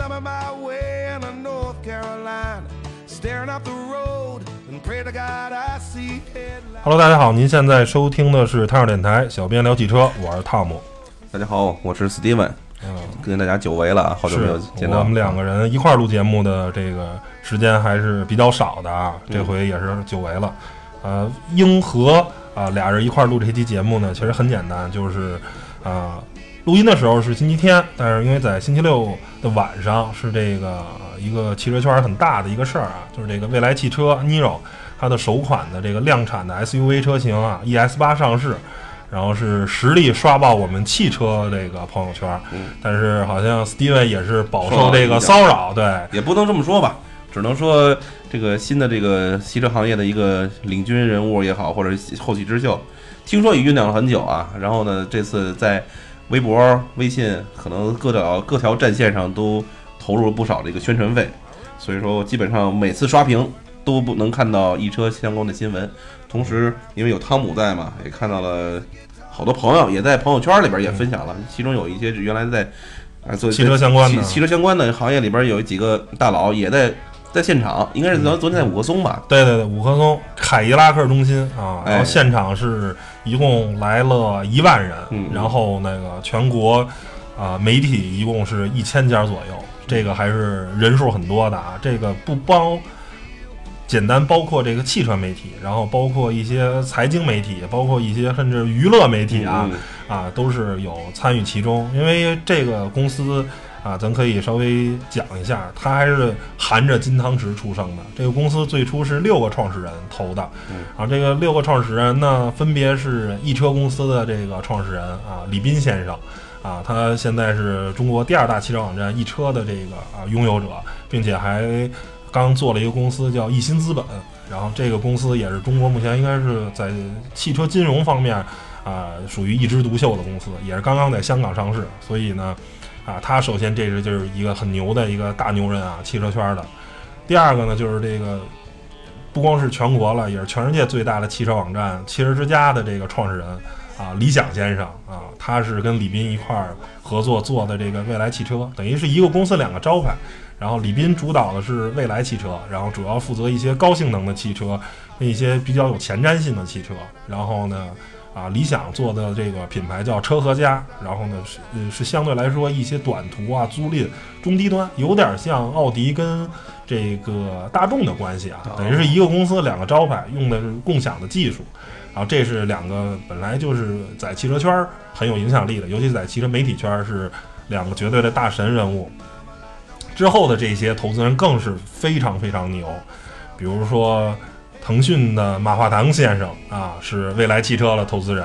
thumbing my way in North Carolina, staring up the road and pray to God I see headlights. Hello，大家好，您现在收听的是汤小电台，小编聊汽车，我是汤姆。大家好，我是 Steven，嗯，跟大家久违了啊，好久没有见到。我们两个人一块儿录节目的这个时间还是比较少的啊，嗯这回也是久违了。呃，英和啊俩人一块儿录这期节目呢，其实很简单，就是啊、录音的时候是星期天，但是因为在星期六的晚上是这个一个汽车圈很大的一个事儿啊，就是这个蔚来汽车 Niro 它的首款的这个量产的 SUV 车型啊 ES 八上市。然后是实力刷爆我们汽车这个朋友圈，嗯但是好像 Steven 也是饱受这个骚扰，对，也不能这么说吧，只能说这个新的这个汽车行业的一个领军人物也好，或者后起之秀，听说已酝酿了很久啊。然后呢，这次在微博、微信，可能各条各条战线上都投入了不少这个宣传费，所以说基本上每次刷屏都不能看到一车相关的新闻。同时，因为有汤姆在嘛，也看到了好多朋友也在朋友圈里边也分享了，其中有一些是原来在啊做汽车相关的。汽汽车相关的行业里边有几个大佬也在在现场，应该是昨昨天在五棵松吧，对对对，五棵松凯迪拉克中心啊，哎然后现场是一共来了一万人，嗯然后那个全国啊、媒体一共是一千家左右，这个还是人数很多的啊，这个不包。简单包括这个汽车媒体，然后包括一些财经媒体，包括一些甚至娱乐媒体啊，嗯啊，都是有参与其中。因为这个公司啊，咱可以稍微讲一下，他还是含着金汤匙出生的。这个公司最初是六个创始人投的，嗯然后这个六个创始人呢，分别是易车公司的这个创始人啊，李斌先生。啊，他现在是中国第二大汽车网站易车的这个啊拥有者，并且还刚做了一个公司叫易鑫资本，然后这个公司也是中国目前应该是在汽车金融方面啊属于一枝独秀的公司，也是刚刚在香港上市，所以呢，啊，他首先这是就是一个很牛的一个大牛人啊，汽车圈的。第二个呢，就是这个不光是全国了，也是全世界最大的汽车网站汽车之家的这个创始人啊，李想先生啊，他是跟李斌一块儿合作做的这个蔚来汽车，等于是一个公司两个招牌。然后李斌主导的是蔚来汽车，然后主要负责一些高性能的汽车，跟一些比较有前瞻性的汽车。然后呢，啊，理想做的这个品牌叫车和家，然后呢是呃是相对来说一些短途啊租赁中低端，有点像奥迪跟这个大众的关系啊，等于是一个公司两个招牌，用的是共享的技术。然后这是两个本来就是在汽车圈儿很有影响力的，尤其是在汽车媒体圈儿是两个绝对的大神人物。之后的这些投资人更是非常非常牛，比如说腾讯的马化腾先生啊，是未来汽车的投资人；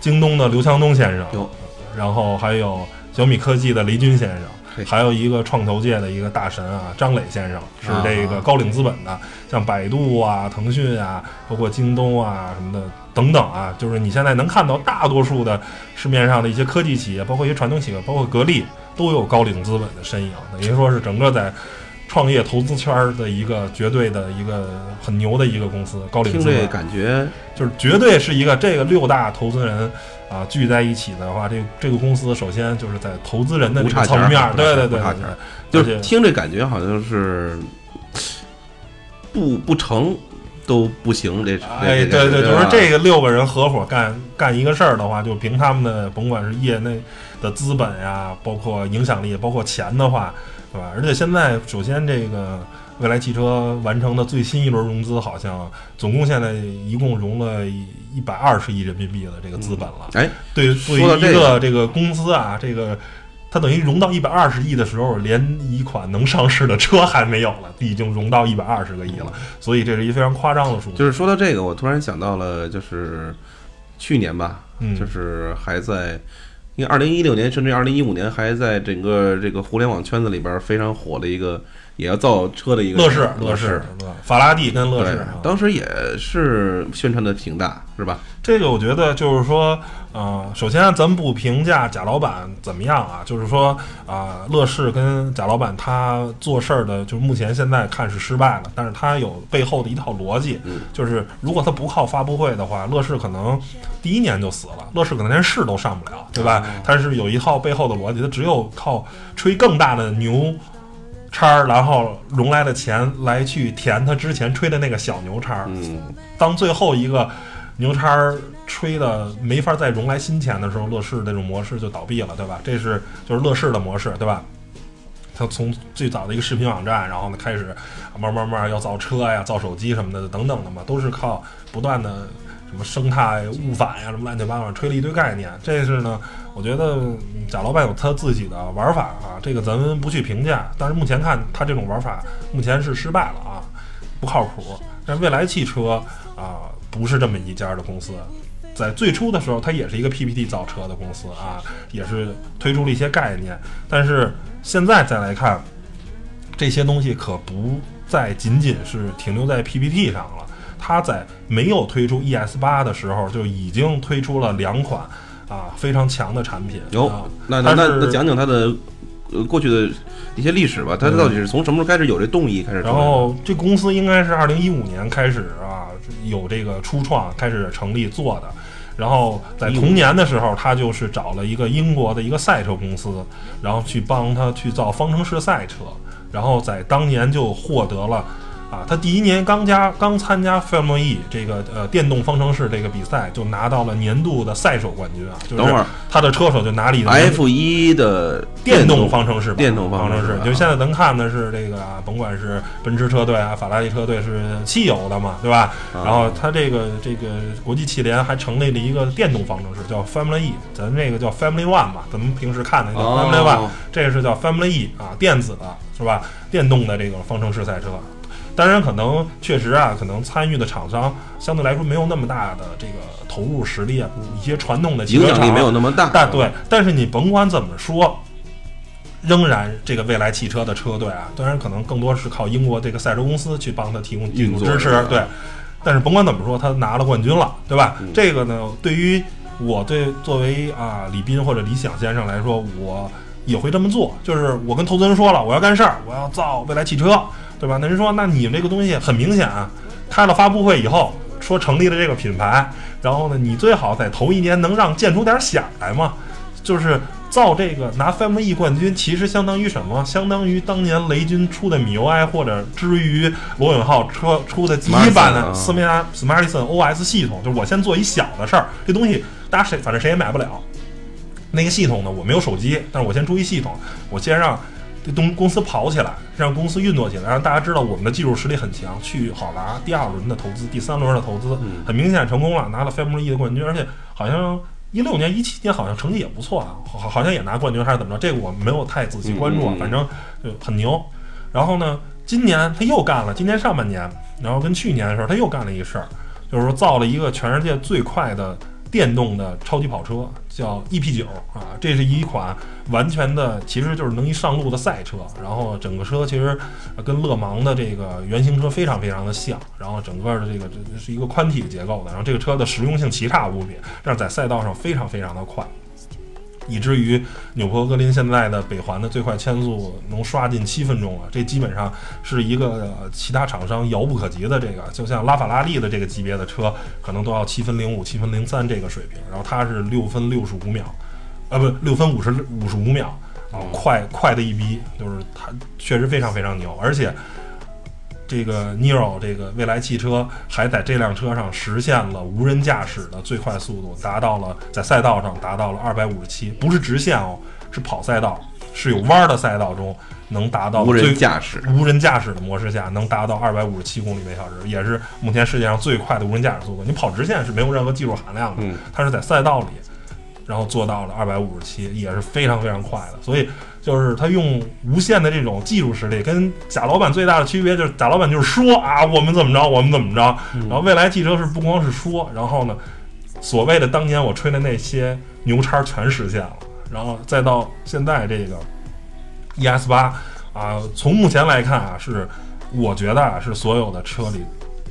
京东的刘强东先生有，然后还有小米科技的雷军先生，还有一个创投界的一个大神啊，张磊先生是这个高瓴资本的，像百度啊、腾讯啊，包括京东啊什么的等等啊，就是你现在能看到大多数的市面上的一些科技企业，包括一些传统企业，包括格力，都有高瓴资本的身影，等于说是整个在创业投资圈儿的一个绝对的一个很牛的一个公司。高瓴听这资本。感觉就是绝对是一个这个六大投资人啊聚在一起的话，这这个公司首先就是在投资人的层面对对对就是听这感觉好像是不不成都不行，这哎，对对，就是这个六个人合伙干干一个事儿的话，就凭他们的甭管是业内的资本呀，包括影响力，包括钱的话，对吧？而且现在首先这个未来汽车完成的最新一轮融资，好像总共现在一共融了一百二十亿人民币的这个资本了。哎，对，对于一说到这个个这个公司啊，这个它等于融到一百二十亿的时候，连一款能上市的车还没有了，已经融到一百二十个亿了，所以这是一非常夸张的数字。就是说到这个，我突然想到了，就是去年吧，嗯就是还在。因为二零一六年甚至二零一五年还在整个这个互联网圈子里边非常火的一个，也要造车的一个乐视，乐视？法拉第跟乐视当时也是宣传的挺大，是吧？这个我觉得就是说，呃，首先咱们不评价贾老板怎么样啊，就是说啊、乐视跟贾老板他做事儿的，就是目前现在看是失败了，但是他有背后的一套逻辑，嗯就是如果他不靠发布会的话，乐视可能第一年就死了，乐视可能连市都上不了，对吧？它是有一套背后的逻辑，他只有靠吹更大的牛。叉儿，然后融来的钱来去填他之前吹的那个小牛叉儿。嗯，当最后一个牛叉儿吹的没法再融来新钱的时候，乐视那种模式就倒闭了，对吧？这是就是乐视的模式，对吧？他从最早的一个视频网站，然后呢开始慢慢慢要造车呀、造手机什么的等等的嘛，都是靠不断的什么生态物反呀、什么乱七八糟吹了一堆概念。这是呢，我觉得贾老板有他自己的玩法啊，这个咱们不去评价。但是目前看他这种玩法目前是失败了啊，不靠谱。但未来汽车啊，不是这么一家的公司。在最初的时候，它也是一个 PPT 造车的公司啊，也是推出了一些概念。但是现在再来看，这些东西可不再仅仅是停留在 PPT 上了。它在没有推出 ES 八的时候，就已经推出了两款啊非常强的产品。有啊，那那那那讲讲它的呃过去的一些历史吧，它到底是从什么时候开始有这动力开始的？然后这公司应该是二零一五年开始啊，有这个初创开始成立做的。然后在同年的时候，他就是找了一个英国的一个赛车公司，然后去帮他去造方程式赛车。然后在当年就获得了啊，他第一年刚加刚参加 Formula E 这个呃电动方程式这个比赛，就拿到了年度的赛手冠军啊。就是等会儿他的车手就拿了一个 F 一的电动动方程式吧，电动方程式就现在能看的是这个啊，甭管是奔驰车队啊、法拉利车队是汽油的嘛，对吧？啊然后他这个这个国际汽联还成立了一个电动方程式，叫 Family E，咱这个叫 Family One 吧，咱们平时看的叫 Family One，、哦这个是叫 Family E 啊，电子的是吧？电动的这个方程式赛车。当然，可能确实啊，可能参与的厂商相对来说没有那么大的这个投入实力啊，一些传统的汽车厂影响力没有那么大。但对，但是你甭管怎么说，仍然这个未来汽车的车队啊，当然可能更多是靠英国这个赛车公司去帮他提供技术支持对。但是甭管怎么说，他拿了冠军了，对吧？嗯这个呢，对于我对作为啊李斌或者李想先生来说，我也会这么做。就是我跟投资人说了，我要干事儿，我要造未来汽车，对吧？那人说，那你们这个东西很明显啊，开了发布会以后说成立了这个品牌，然后呢，你最好在头一年能让见出点响来嘛。就是造这个拿 Family E 冠军，其实相当于什么？相当于当年雷军出的米 UI，或者至于罗永浩车出的第一版的啊斯密达 Smartson OS 系统，就是我先做一小的事儿，这东西大家谁反正谁也买不了。那个系统呢，我没有手机，但是我先出一系统，我先让这东公司跑起来，让公司运作起来，让大家知道我们的技术实力很强，去好拿第二轮的投资，第三轮的投资，嗯很明显成功了，拿了 Family E 的冠军，而且好像一六年、一七年好像成绩也不错啊，好好像也拿冠军还是怎么着，这个我没有太仔细关注啊反正就很牛。然后呢，今年他又干了，今年上半年，然后跟去年的时候他又干了一事儿，就是说造了一个全世界最快的电动的超级跑车，叫 EP 九啊，这是一款完全的，其实就是能一上路的赛车。然后整个车其实跟勒芒的这个原型车非常非常的像，然后整个的这个这是一个宽体结构的，然后这个车的实用性奇差无比，但是在赛道上非常非常的快。以至于纽博格林现在的北环的最快圈速能刷进七分钟了，这基本上是一个呃其他厂商遥不可及的这个，就像拉法拉利的这个级别的车，可能都要七分零五、七分零三这个水平，然后它是六分六十五秒，啊不，六分五十五十五秒，啊快快的一逼，就是它确实非常非常牛，而且。这个 Niro 这个未来汽车还在这辆车上实现了无人驾驶的最快速度，达到了在赛道上达到了二百五十七，不是直线哦，是跑赛道，是有弯儿的赛道中能达到无人驾驶，无人驾驶的模式下能达到二百五十七公里每小时，也是目前世界上最快的无人驾驶速度。你跑直线是没有任何技术含量的，嗯它是在赛道里，然后做到了二百五十七，也是非常非常快的。所以就是他用无限的这种技术实力，跟贾老板最大的区别就是贾老板就是说啊，我们怎么着，我们怎么着。然后未来汽车是不光是说，然后呢，所谓的当年我吹的那些牛叉全实现了，然后再到现在这个 ES 八啊，从目前来看啊，是我觉得啊是所有的车里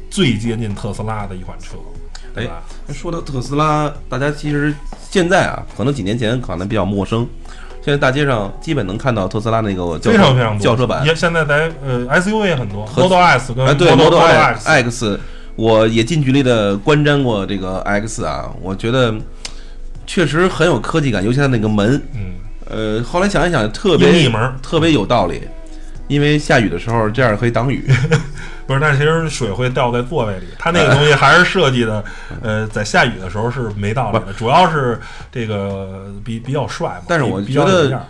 最接近特斯拉的一款车，对吧？说到特斯拉，大家其实现在啊，可能几年前可能比较陌生，现在大街上基本能看到特斯拉那个轿车非常非常多轿车版，也现在在呃 SUV 也很多和，Model S 跟哎，对 Model X，X，我也近距离的观瞻过这个 X 啊，我觉得确实很有科技感，尤其它那个门，嗯，呃，后来想一想，特别门，特别有道理。因为下雨的时候这样可以挡雨。不是，但其实水会掉在座位里，它那个东西还是设计的，呃，在下雨的时候是没道理的，主要是这个比比较帅嘛。但是我觉得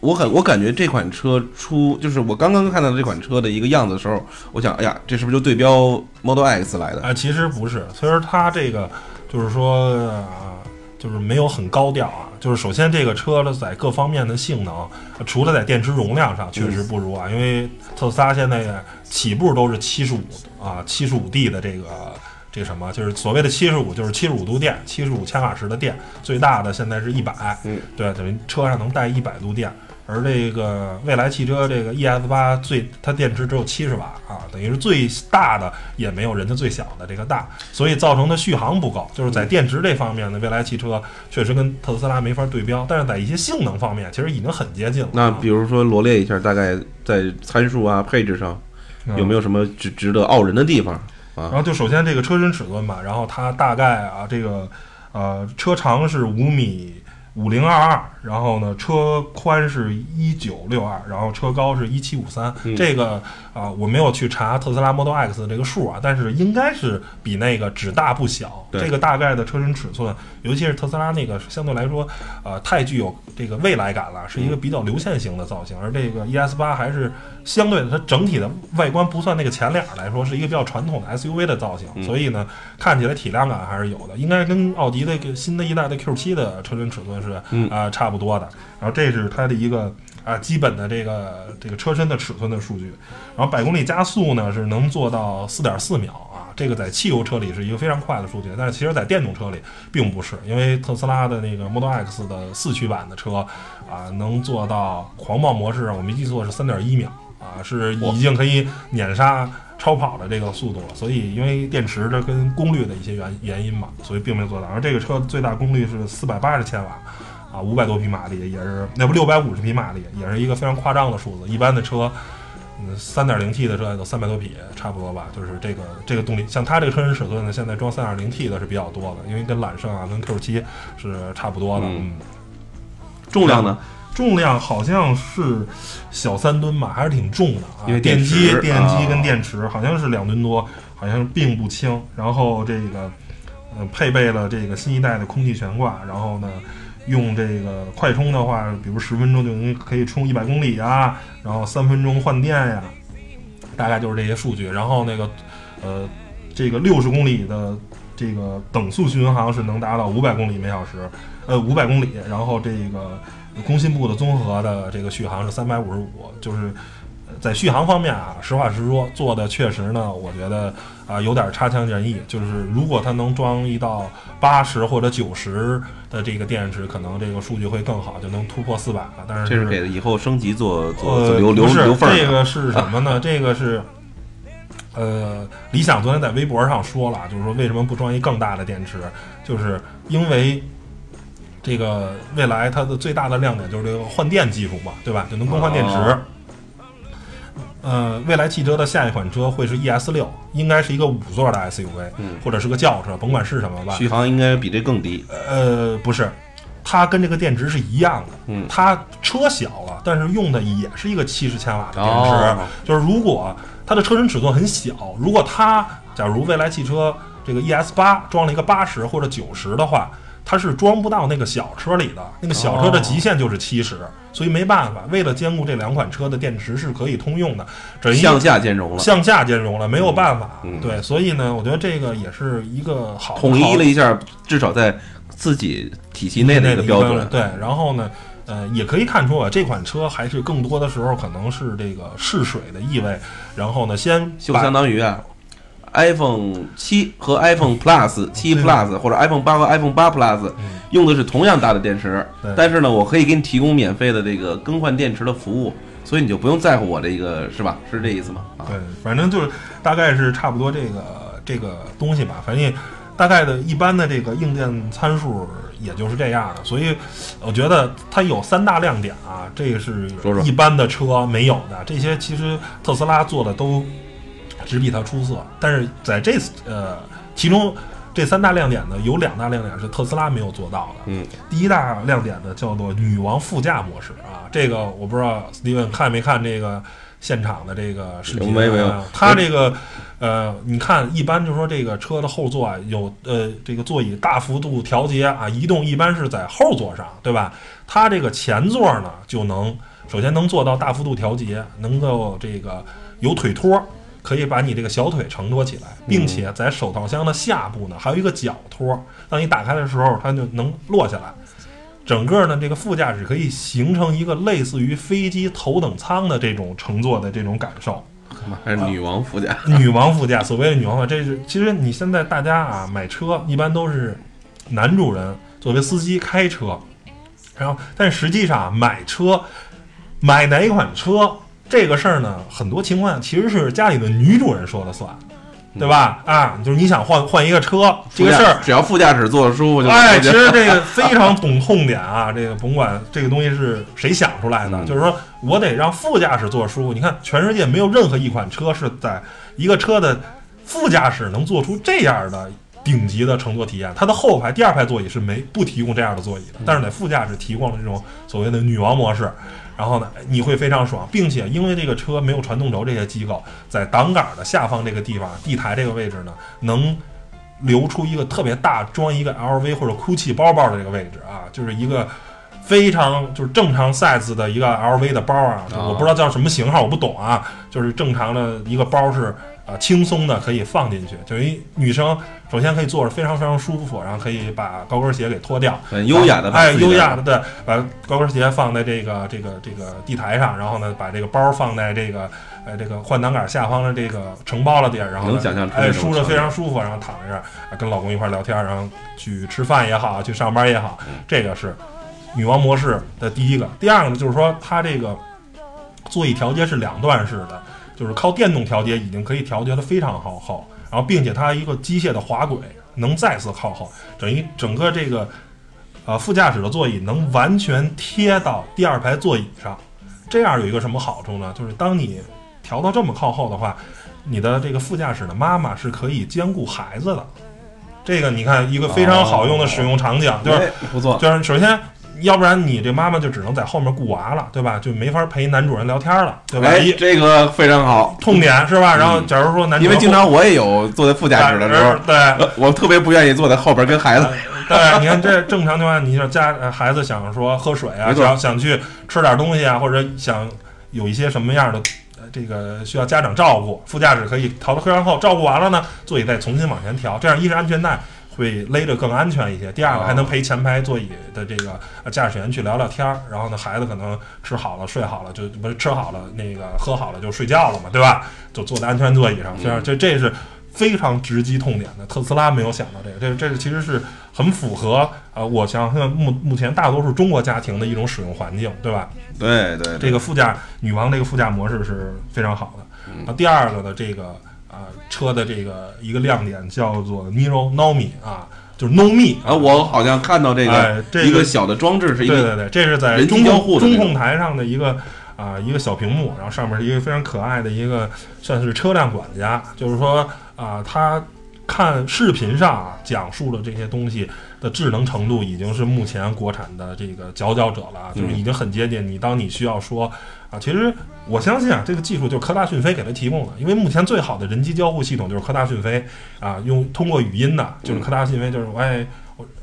我很我感觉这款车出，就是我刚刚看到这款车的一个样子的时候，我想，哎呀，这是不是就对标 Model X 来的？啊，其实不是，其实它这个就是说啊，就是没有很高调啊。就是首先这个车呢，在各方面的性能，除了在电池容量上确实不如啊，因为特斯拉现在起步都是七十五啊，七十五 D 的这个。这个什么就是所谓的七十五，就是七十五度电，七十五千瓦时的电，最大的现在是一百，嗯，对，等于车上能带一百度电。而这个蔚来汽车这个 ES 八最它电池只有七十瓦啊，等于是最大的也没有人家最小的这个大，所以造成的续航不够。就是在电池这方面呢，蔚来汽车确实跟特斯拉没法对标，但是在一些性能方面其实已经很接近了。那比如说罗列一下，大概在参数啊、配置上有没有什么值值得傲人的地方啊？然后就首先这个车身尺寸吧，然后它大概啊这个呃车长是五米五零二二，然后呢车宽是一九六二，然后车高是一七五三。嗯这个啊、我没有去查特斯拉 Model X 的这个数啊，但是应该是比那个只大不小。这个大概的车身尺寸，尤其是特斯拉那个相对来说呃太具有这个未来感了，是一个比较流线型的造型，而这个 ES 八还是相对的它整体的外观不算那个前脸来说，是一个比较传统的 SUV 的造型，嗯所以呢，看起来体量感还是有的，应该跟奥迪的这个新的一代的 Q 7的车身尺寸是啊、嗯差不多的。然后这是它的一个啊基本的这个这个车身的尺寸的数据。然后百公里加速呢是能做到四点四秒啊，这个在汽油车里是一个非常快的数据，但是其实在电动车里并不是，因为特斯拉的那个 Model X 的四驱版的车啊能做到狂暴模式，我没记错是三点一秒啊，是已经可以碾杀。超跑的这个速度了，所以因为电池的跟功率的一些原原因嘛，所以并没有做到。而这个车最大功率是四百八十千瓦，啊，五百多匹马力，也是那不六百五十匹马力，也是一个非常夸张的数字。一般的车，嗯，三点零 T 的车也都三百多匹，差不多吧。就是这个这个动力，像它这个车身尺寸呢，现在装三点零 T 的是比较多的，因为跟揽胜啊、跟 Q 七是差不多的。嗯嗯，重量呢？重量好像是小三吨吧，还是挺重的啊。因为电电机、电机跟啊电池好像是两吨多，好像并不轻。然后这个呃配备了这个新一代的空气悬挂，然后呢用这个快充的话，比如十分钟就能可以充一百公里啊，然后三分钟换电呀，大概就是这些数据。然后那个呃这个六十公里的这个等速巡航是能达到五百公里每小时，呃五百公里，然后这个工信部的综合的这个续航是三百五十五，就是呃在续航方面啊，实话实说，做的确实呢，我觉得啊、有点差强人意。就是如果它能装一到八十或者九十的这个电池，可能这个数据会更好，就能突破四百了。但是这是给以后升级做做留留留缝儿。这个是什么呢？这个是，呃，理想昨天在微博上说了，就是说为什么不装一更大的电池，就是因为这个未来它的最大的亮点就是这个换电技术嘛，对吧？就能更换电池。哦呃，未来汽车的下一款车会是 ES 六，应该是一个五座的 SUV，、嗯或者是个轿车，甭管是什么吧。续航应该比这更低。呃，不是，它跟这个电池是一样的。嗯它车小了，但是用的也是一个七十千瓦的电池。哦就是如果它的车身尺寸很小，如果它假如未来汽车这个 ES 八装了一个八十或者九十的话，它是装不到那个小车里的，那个小车的极限就是七十、所以没办法，为了兼顾这两款车的电池是可以通用的，这向下兼容了，向下兼容了，没有办法。嗯对，所以呢，我觉得这个也是一个好统一了一下，至少在自己体系内的一的个标准。对，然后呢，呃，也可以看出啊，这款车还是更多的时候可能是这个试水的意味。然后呢，先就相当于啊，iPhone 七和 iPhone Plus 七 Plus 或者 iPhone 八和 iPhone 八 Plus 嗯用的是同样大的电池，但是呢，我可以给你提供免费的这个更换电池的服务，所以你就不用在乎我这个是吧？是这意思吗？啊，对，反正就是大概是差不多这个这个东西吧。反正大概的一般的这个硬件参数也就是这样的，所以我觉得它有三大亮点啊，这个是一般的车没有的。这些其实特斯拉做的都只比它出色，但是在这次呃其中。这三大亮点呢，有两大亮点是特斯拉没有做到的。嗯，第一大亮点呢叫做女王副驾模式啊，这个我不知道 Steven 看没看这个现场的这个视频没有没有啊，它这个呃，你看一般就是说这个车的后座啊，有呃这个座椅大幅度调节啊，移动一般是在后座上，对吧？它这个前座呢就能首先能做到大幅度调节，能够这个有腿托。可以把你这个小腿承托起来，并且在手套箱的下部呢，还有一个脚托。当你打开的时候，它就能落下来。整个呢，这个副驾驶可以形成一个类似于飞机头等舱的这种乘坐的这种感受。还是女王副驾，女王副驾，所谓的女王副驾，这是其实你现在大家啊买车一般都是男主人作为司机开车，然后但实际上买车买哪一款车这个事儿呢，很多情况下其实是家里的女主人说了算，对吧？啊，就是你想换换一个车这个事儿，只要副驾驶坐得舒服就哎，就其实这个非常懂痛点啊，这个甭管这个东西是谁想出来的，嗯就是说我得让副驾驶坐舒服。你看，全世界没有任何一款车是在一个车的副驾驶能做出这样的顶级的乘坐体验。它的后排第二排座椅是没不提供这样的座椅的，但是在副驾驶提供了这种所谓的女王模式。然后呢，你会非常爽，并且因为这个车没有传动轴这些机构，在挡杆的下方这个地方，地台这个位置呢，能留出一个特别大装一个 LV 或者 GUCCI 包包的这个位置啊，就是一个非常就是正常 size 的一个 LV 的包啊，啊我不知道叫什么型号，我不懂啊，就是正常的一个包是啊轻松的可以放进去，等于女生首先可以坐着非常非常舒服，然后可以把高跟鞋给脱掉，很优雅的哎，优雅的对，把高跟鞋放在这个这个这个地台上，然后呢，把这个包放在这个呃这个换挡杆下方的这个承包了地儿，然后呢能想象出哎舒着非常舒服，然后躺在这儿啊跟老公一块儿聊天，然后去吃饭也好，去上班也好，嗯这个是女王模式的第一个。第二个呢，就是说它这个座椅调节是两段式的，就是靠电动调节已经可以调节的非常好后，然后并且它一个机械的滑轨能再次靠后，等于整个这个呃副驾驶的座椅能完全贴到第二排座椅上。这样有一个什么好处呢？就是当你调到这么靠后的话，你的这个副驾驶的妈妈是可以兼顾孩子的。这个你看一个非常好用的使用场景，就是哎不错，就是首先，要不然你这妈妈就只能在后面顾娃了，对吧？就没法陪男主人聊天了，对吧？哎，这个非常好，痛点是吧？然后假如说男主人因为经常我也有坐在副驾驶的时候呃，对。呃我特别不愿意坐在后边跟孩子。对，你看这正常情况下，你说家呃孩子想说喝水啊，想想去吃点东西啊，或者想有一些什么样的呃这个需要家长照顾，副驾驶可以调到非常后，照顾完了呢，座椅再重新往前调，这样一是安全带会勒着更安全一些，第二个哦还能陪前排座椅的这个呃驾驶员去聊聊天儿，然后呢孩子可能吃好了睡好了就不是吃好了那个喝好了就睡觉了嘛，对吧？就坐在安全座椅上，这样这这是。非常直击痛点的，特斯拉没有想到这个，这这是其实是很符合呃，我想想目目前大多数中国家庭的一种使用环境，对吧？对对，这个副驾女王这个副驾模式是非常好的。嗯那第二个的这个啊、车的这个一个亮点叫做 Niro Nomi 啊，就是 Nomi 啊，我好像看到这个哎这个一个小的装置，是一个对对对，这是在中控中控台上的一个啊、一个小屏幕，然后上面是一个非常可爱的一个算是车辆管家，就是说啊、他看视频上啊讲述的这些东西的智能程度，已经是目前国产的这个佼佼者了啊，就是嗯。已经很接近你。当你需要说啊，其实我相信啊，这个技术就是科大讯飞给他提供的，因为目前最好的人机交互系统就是科大讯飞啊，用通过语音的，就是科大讯飞，就是哎。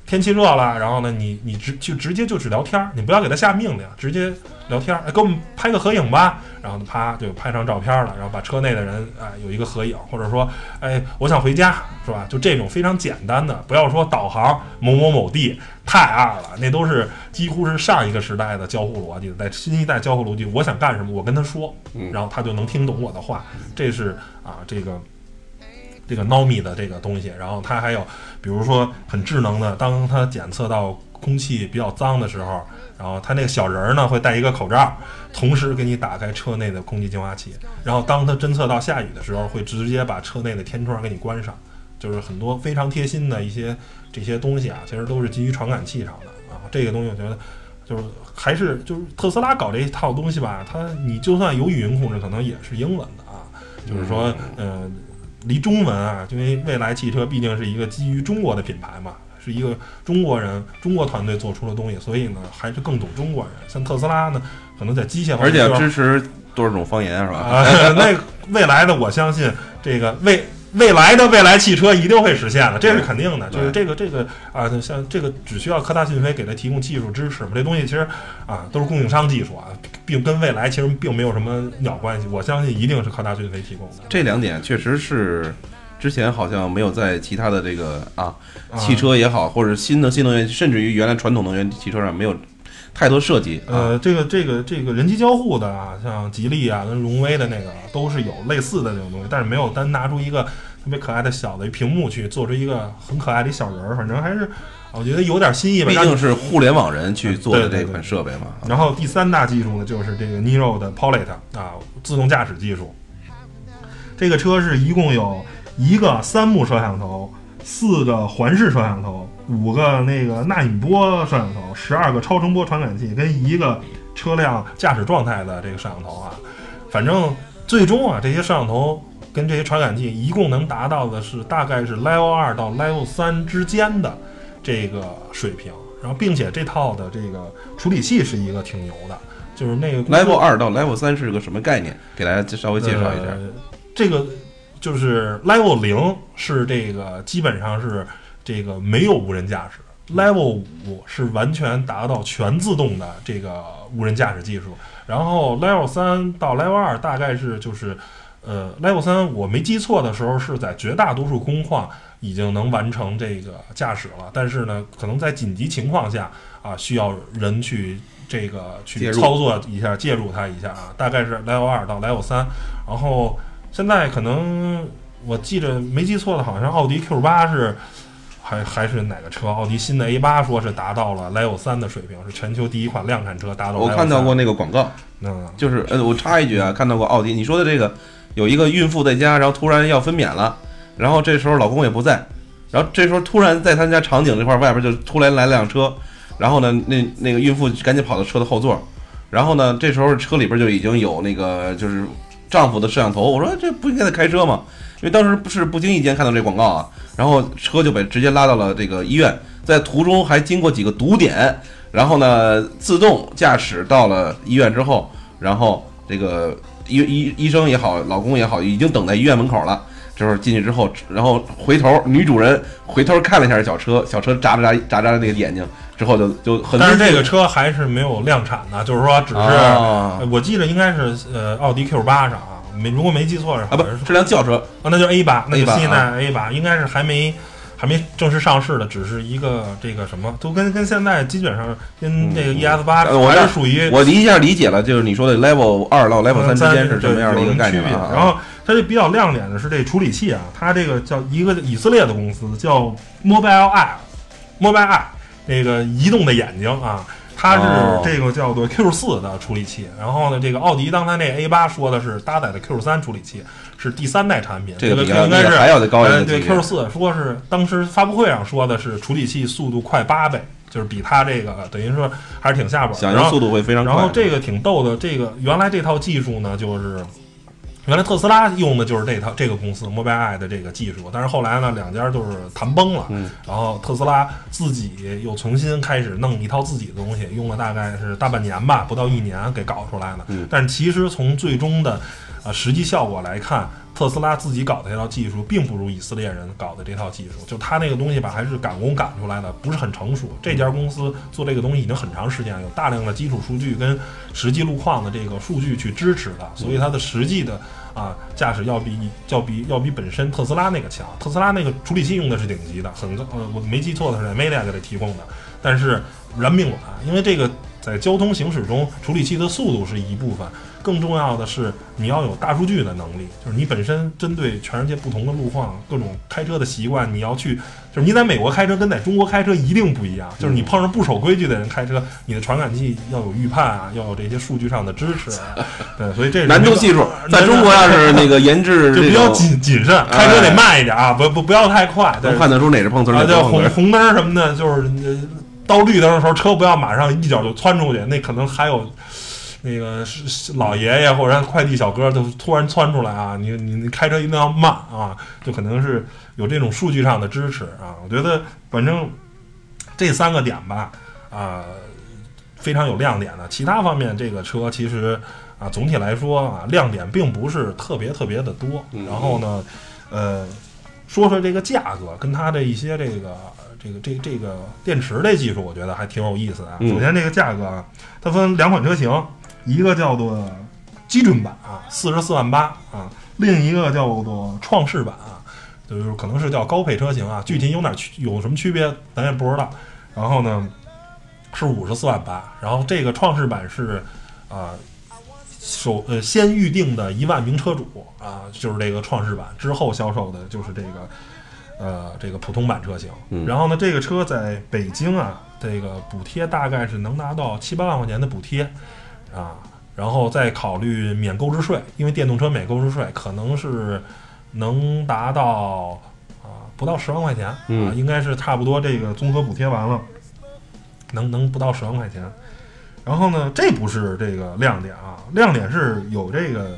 我天气热了，然后呢，你你直就直接就只聊天儿，你不要给他下命令，直接聊天儿，哎，给我们拍个合影吧，然后呢，啪就拍上照片了，然后把车内的人哎有一个合影，或者说哎我想回家是吧？就这种非常简单的，不要说导航某某某地太二了，那都是几乎是上一个时代的交互逻辑，在新一代交互逻辑，我想干什么，我跟他说，嗯然后他就能听懂我的话，这是啊这个。这个 Nomi 的这个东西，然后它还有，比如说很智能的，当它检测到空气比较脏的时候，然后它那个小人儿呢会戴一个口罩，同时给你打开车内的空气净化器，然后当它侦测到下雨的时候，会直接把车内的天窗给你关上，就是很多非常贴心的一些这些东西啊，其实都是基于传感器上的啊。这个东西我觉得就是还是就是特斯拉搞这一套东西吧，它你就算有语音控制，可能也是英文的啊，就是说，嗯、离中文啊，因为未来汽车毕竟是一个基于中国的品牌嘛，是一个中国人、中国团队做出的东西，所以呢，还是更懂中国人。像特斯拉呢，可能在机械方面，而且要支持多少种方言是吧？啊，那未来的我相信这个未未来的未来汽车一定会实现的，这是肯定的。就是这个这个啊，像这个只需要科大讯飞给他提供技术支持嘛，这东西其实啊都是供应商技术啊，并跟未来其实并没有什么鸟关系。我相信一定是靠大讯飞提供的。这两点确实是之前好像没有在其他的这个啊汽车也好，或者新的新能源，甚至于原来传统能源汽车上没有。太多设计，呃，这个这个这个人机交互的啊，像吉利啊跟荣威的那个都是有类似的那种东西，但是没有单拿出一个特别可爱的小的屏幕去做出一个很可爱的一小人儿，反正还是我觉得有点新意吧。毕竟是互联网人去做的这款设备嘛。然后第三大技术呢，就是这个 Niro 的 Pilot 啊，自动驾驶技术。这个车是一共有一个三目摄像头。四个环视摄像头，五个那个纳米波摄像头，十二个超声波传感器，跟一个车辆驾驶状态的这个摄像头啊，反正最终啊，这些摄像头跟这些传感器一共能达到的是大概是 Level 二到 Level 三之间的这个水平，然后并且这套的这个处理器是一个挺牛的，就是那个 Level 二到 Level 三是个什么概念？给大家稍微介绍一下，这个。就是 Level 零是这个基本上是这个没有无人驾驶，Level 五是完全达到全自动的这个无人驾驶技术，然后 Level 三到 Level 二大概是就是呃 Level 三我没记错的时候是在绝大多数工况已经能完成这个驾驶了，但是呢可能在紧急情况下啊需要人去这个去操作一下介入它一下啊，大概是 Level 二到 Level 三，然后。现在可能我记着没记错的，好像奥迪 Q 八是还还是哪个车？奥迪新的 A 八说是达到了 Level 三的水平，是全球第一款量产车达到。我看到过那个广告，嗯，就是呃，我插一句啊，看到过奥迪，你说的这个有一个孕妇在家，然后突然要分娩了，然后这时候老公也不在，然后这时候突然在他家场景这块外边就突然来了辆车，然后呢，那那个孕妇赶紧跑到车的后座，然后呢，这时候车里边就已经有那个就是。丈夫的摄像头，我说这不应该在开车吗？因为当时不是不经意间看到这广告啊，然后车就被直接拉到了这个医院，在途中还经过几个堵点，然后呢自动驾驶到了医院之后，然后这个医医医生也好，老公也好，已经等在医院门口了。这时候进去之后，然后回头女主人回头看了一下小车，小车眨了眨眨眨那个眼睛，之后就就很。但是这个车还是没有量产的，就是说只是我记得应该是呃奥迪 Q 八上啊，没如果没记错是啊不是辆轿车啊，那就 A 八，那就新一代 A 八，应该是还没还没正式上市的，只是一个这个什么，都跟跟现在基本上跟这个 ES 八还是属于我一下理解了，就是你说的 Level 二到 Level 三之间是什么样的一个概念啊？然后。它这比较亮点的是这处理器啊，它这个叫一个以色列的公司叫 Mobile Eye，Mobile Eye 那个移动的眼睛啊，它是这个叫做 Q 四的处理器。然后呢，这个奥迪刚才那 A 八说的是搭载的 Q 三处理器，是第三代产品。这个应该是还要再高一点。对 Q 四说是当时发布会上说的是处理器速度快八倍，就是比它这个等于说还是挺下本。响应速度会非常快。然后这个挺逗的，这个原来这套技术呢就是。原来特斯拉用的就是这套这个公司 Mobileye 的这个技术，但是后来呢，两家就是谈崩了。嗯，然后特斯拉自己又重新开始弄一套自己的东西，用了大概是大半年吧，不到一年给搞出来的。嗯，但是其实从最终的呃实际效果来看。特斯拉自己搞的这套技术，并不如以色列人搞的这套技术。就他那个东西吧，还是赶工赶出来的，不是很成熟。这家公司做这个东西已经很长时间，有大量的基础数据跟实际路况的这个数据去支持的，所以它的实际的啊驾驶要比要比要比本身特斯拉那个强。特斯拉那个处理器用的是顶级的，很高呃我没记错的是在 Media 给它提供的，但是燃命短，因为这个在交通行驶中处理器的速度是一部分。更重要的是，你要有大数据的能力，就是你本身针对全世界不同的路况、各种开车的习惯，你要去，就是你在美国开车跟在中国开车一定不一样。就是你碰上不守规矩的人开车，你的传感器要有预判啊，要有这些数据上的支持。对，所以这难度系数，在中国要是那个 研制就比较谨谨慎，开车得慢一点啊，不不不要太快，能判得出哪是碰瓷儿，叫红红灯什么的，就是到绿灯的时候车不要马上一脚就窜出去，那可能还有。那个是是老爷爷或者快递小哥就突然窜出来啊，你你你开车一定要慢啊，就可能是有这种数据上的支持啊。我觉得反正这三个点吧，啊、非常有亮点的。其他方面，这个车其实啊，总体来说啊，亮点并不是特别特别的多。嗯然后呢，呃，说说这个价格跟它的一些这个这个这这个电池的技术，我觉得还挺有意思的啊。嗯首先，这个价格啊，它分两款车型，一个叫做基准版啊，四十四万八啊，另一个叫做创世版啊，就是可能是叫高配车型啊，具体有哪区有什么区别，咱也不知道。然后呢，是五十四万八，然后这个创世版是啊。首呃，先预定的一万名车主啊，就是这个创世版，之后销售的就是这个呃这个普通版车型。嗯然后呢，这个车在北京啊，这个补贴大概是能拿到七八万块钱的补贴啊，然后再考虑免购置税，因为电动车免购置税可能是能达到啊不到十万块钱啊，嗯应该是差不多这个综合补贴完了，能能不到十万块钱。然后呢，这不是这个亮点啊，亮点是有这个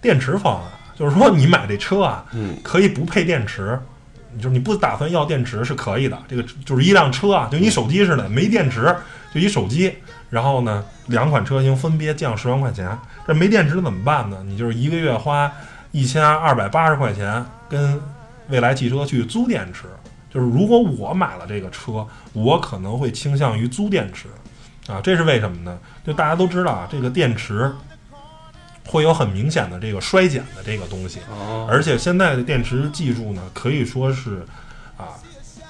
电池方案，就是说你买这车啊，嗯可以不配电池，就是你不打算要电池是可以的。这个就是一辆车啊，就你手机似的，没电池就一手机。然后呢，两款车型分别降十万块钱。这没电池怎么办呢？你就是一个月花一千二百八十块钱跟未来汽车去租电池。就是如果我买了这个车，我可能会倾向于租电池，啊，这是为什么呢？就大家都知道啊，这个电池会有很明显的这个衰减的这个东西。哦，而且现在的电池技术呢，可以说是啊，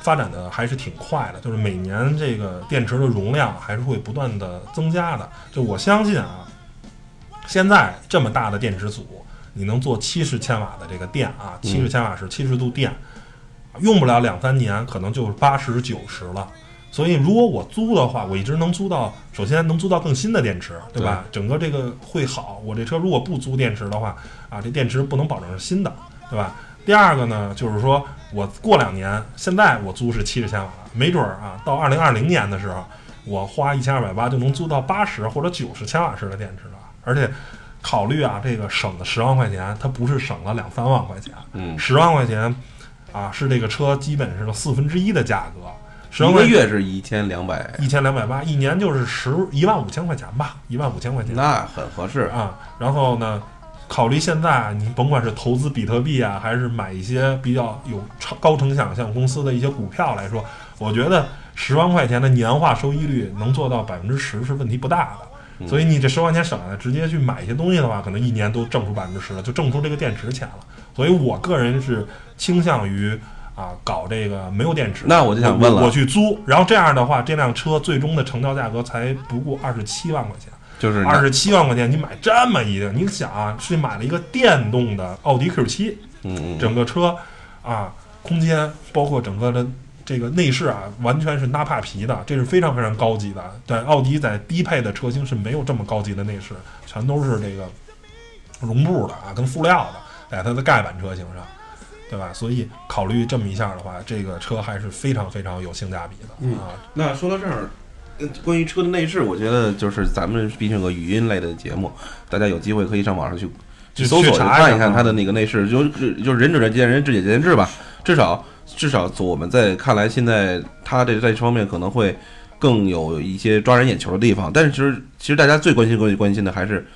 发展的还是挺快的，就是每年这个电池的容量还是会不断的增加的。就我相信啊，现在这么大的电池组，你能做七十千瓦的这个电啊，七十千瓦时七十度电，用不了两三年，可能就是八十九十了。所以，如果我租的话，我一直能租到，首先能租到更新的电池，对吧？整个这个会好。我这车如果不租电池的话，啊，这电池不能保证是新的，对吧？第二个呢，就是说我过两年，现在我租是七十千瓦，没准儿啊，到二零二零年的时候，我花一千二百八就能租到八十或者九十千瓦时的电池了。而且考虑啊，这个省的十万块钱，它不是省了两三万块钱，嗯，十万块钱啊，是这个车基本是四分之一的价格，十万一个月是一千两百，一千两百八，一年就是十一万五千块钱吧，一万五千块钱。那很合适。啊，然后呢，考虑现在你甭管是投资比特币啊，还是买一些比较有超高成想象公司的一些股票来说，我觉得十万块钱的年化收益率能做到百分之十是问题不大的。所以你这十万块钱省下来，直接去买一些东西的话，可能一年都挣出百分之十了，就挣出这个电池钱了。所以我个人是倾向于啊搞这个没有电池。那我就想问了我我去租，然后这样的话，这辆车最终的成交价格才不过二十七万块钱。就是二十七万块钱，你买这么一个，你想啊，是买了一个电动的奥迪 Q 7嗯嗯，整个车啊，空间包括整个的这个内饰啊，完全是纳帕皮的，这是非常非常高级的。对，奥迪在低配的车型是没有这么高级的内饰，全都是这个绒布的啊，跟塑料的，在它的盖板车型上，对吧？所以考虑这么一下的话，这个车还是非常非常有性价比的、嗯啊。那说到这儿，呃关于车的内饰，我觉得就是咱们毕竟有个语音类的节目，大家有机会可以上网上去去搜索去看一看它的那个内饰，就是就是仁者见仁，智者见智吧。至少至少我们在看来，现在它这在这方面可能会更有一些抓人眼球的地方。但是其实其实大家最关心、关关心的还是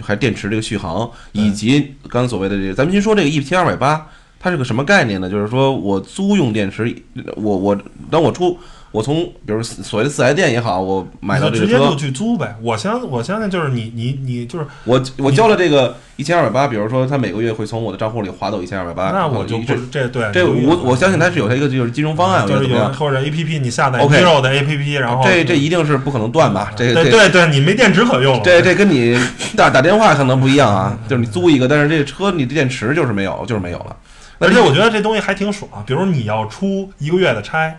还是电池这个续航，以及刚才所谓的这个，咱们先说这个一千二百八，它是个什么概念呢？就是说我租用电池，我我当我出我从比如所谓的四 S 店也好，我买到这个车直接就，去租呗。我相我相信就是你你你就是我我交了这个一千二百八，比如说他每个月会从我的账户里划走一千二百八，那我就不这这对这我我相信他是有他一个就是金融方案，就是？有或者 A P P 你下载 OK Hero 的 A P P，然后这这一定是不可能断吧？这对这对对，你没电池可用了。这这跟你打打电话可能不一样啊，就是你租一个，但是这车你的电池就是没有，就是没有了。而且我觉得这东西还挺爽，比如你要出一个月的差。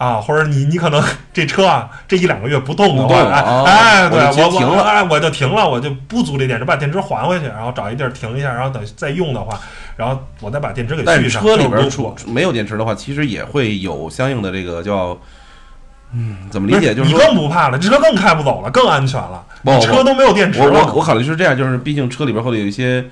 啊，或者你你可能 这车啊，这一两个月不动的不话，哎动哦哎，对我我停了我哎，我就停了，我就不租这电池，把电池还回去，然后找一地儿停一下，然后等再用的话，然后我再把电池给续上。车里边出没有电池的话，其实也会有相应的这个叫嗯怎么理解？就是你，更不怕了，这车更开不走了，更安全了，车都没有电池了。我我考虑是这样，就是毕竟车里边会有一些，